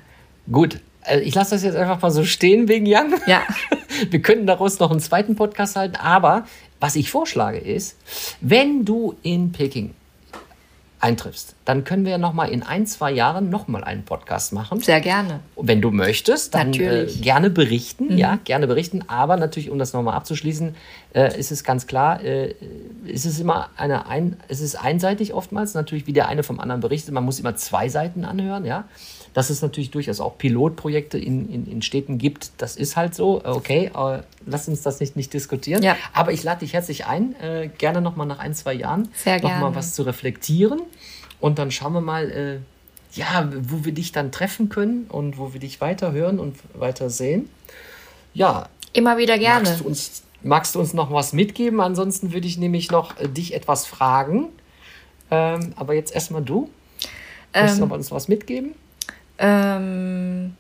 Gut, äh, ich lasse das jetzt einfach mal so stehen wegen Jan. Ja. Wir könnten daraus noch einen zweiten Podcast halten, aber was ich vorschlage ist, wenn du in Peking eintriffst, dann können wir ja noch mal in ein, zwei Jahren noch mal einen Podcast machen. Sehr gerne. Und wenn du möchtest, dann äh, gerne berichten, mhm. ja, gerne berichten. Aber natürlich, um das noch mal abzuschließen, äh, ist es ganz klar, äh, ist es immer eine, ein, es ist einseitig oftmals, natürlich, wie der eine vom anderen berichtet. Man muss immer zwei Seiten anhören, ja dass es natürlich durchaus auch Pilotprojekte in, in, in Städten gibt. Das ist halt so. Okay, äh, lass uns das nicht, nicht diskutieren. Ja. Aber ich lade dich herzlich ein, äh, gerne nochmal nach ein, zwei Jahren nochmal was zu reflektieren. Und dann schauen wir mal, äh, ja, wo wir dich dann treffen können und wo wir dich weiter hören und weiter sehen. Ja. Immer wieder gerne. Magst du uns, magst du uns noch was mitgeben? Ansonsten würde ich nämlich noch äh, dich etwas fragen. Ähm, aber jetzt erstmal du. Möchtest ähm, du uns was mitgeben? Ähm,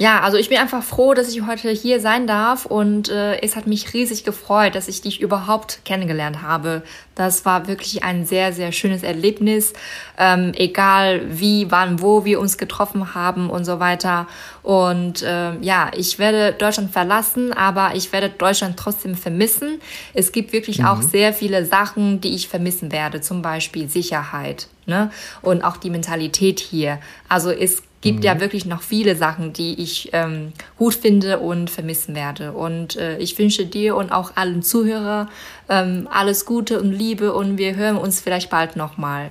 ja, also ich bin einfach froh, dass ich heute hier sein darf und äh, es hat mich riesig gefreut, dass ich dich überhaupt kennengelernt habe. Das war wirklich ein sehr, sehr schönes Erlebnis, ähm, egal wie, wann, wo wir uns getroffen haben und so weiter. Und äh, ja, ich werde Deutschland verlassen, aber ich werde Deutschland trotzdem vermissen. Es gibt wirklich mhm. auch sehr viele Sachen, die ich vermissen werde, zum Beispiel Sicherheit ne? und auch die Mentalität hier. Also es gibt mhm. ja wirklich noch viele Sachen, die ich ähm, gut finde und vermissen werde. Und äh, ich wünsche dir und auch allen Zuhörer ähm, alles Gute und Liebe und wir hören uns vielleicht bald nochmal.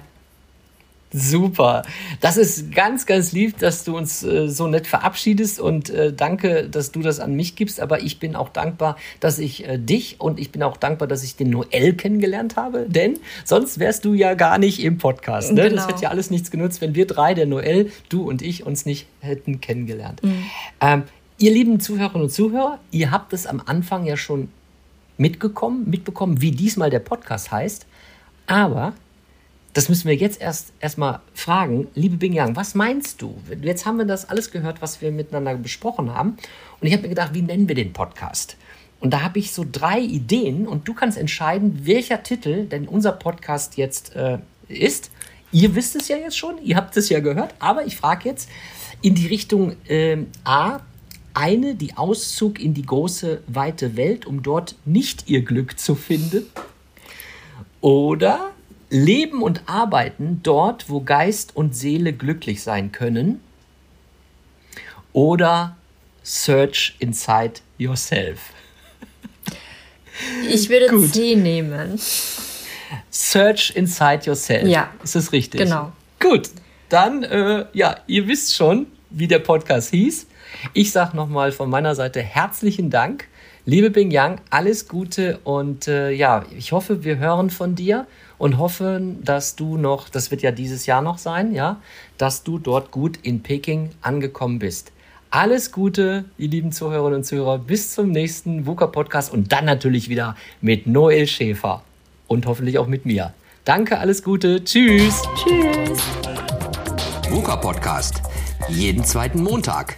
Super. Das ist ganz, ganz lieb, dass du uns äh, so nett verabschiedest und äh, danke, dass du das an mich gibst. Aber ich bin auch dankbar, dass ich äh, dich und ich bin auch dankbar, dass ich den Noel kennengelernt habe, denn sonst wärst du ja gar nicht im Podcast. Ne? Genau. Das hätte ja alles nichts genutzt, wenn wir drei, der Noel, du und ich, uns nicht hätten kennengelernt. Mhm. Ähm, ihr lieben Zuhörerinnen und Zuhörer, ihr habt es am Anfang ja schon mitgekommen, mitbekommen, wie diesmal der Podcast heißt. Aber das müssen wir jetzt erst erstmal fragen. Liebe Bing Yang, was meinst du? Jetzt haben wir das alles gehört, was wir miteinander besprochen haben. Und ich habe mir gedacht, wie nennen wir den Podcast? Und da habe ich so drei Ideen und du kannst entscheiden, welcher Titel denn unser Podcast jetzt äh, ist. Ihr wisst es ja jetzt schon, ihr habt es ja gehört, aber ich frage jetzt in die Richtung äh, A, eine, die Auszug in die große, weite Welt, um dort nicht ihr Glück zu finden. Oder leben und arbeiten dort, wo Geist und Seele glücklich sein können. Oder search inside yourself. Ich würde Gut. C nehmen. Search inside yourself. Ja. Ist das richtig? Genau. Gut. Dann, äh, ja, ihr wisst schon, wie der Podcast hieß. Ich sage nochmal von meiner Seite herzlichen Dank. Liebe Bing Yang, alles Gute und äh, ja, ich hoffe, wir hören von dir und hoffen, dass du noch, das wird ja dieses Jahr noch sein, ja, dass du dort gut in Peking angekommen bist. Alles Gute, ihr lieben Zuhörerinnen und Zuhörer, bis zum nächsten VUCA Podcast und dann natürlich wieder mit Noel Schäfer und hoffentlich auch mit mir. Danke, alles Gute, tschüss. Tschüss. VUCA Podcast, jeden zweiten Montag.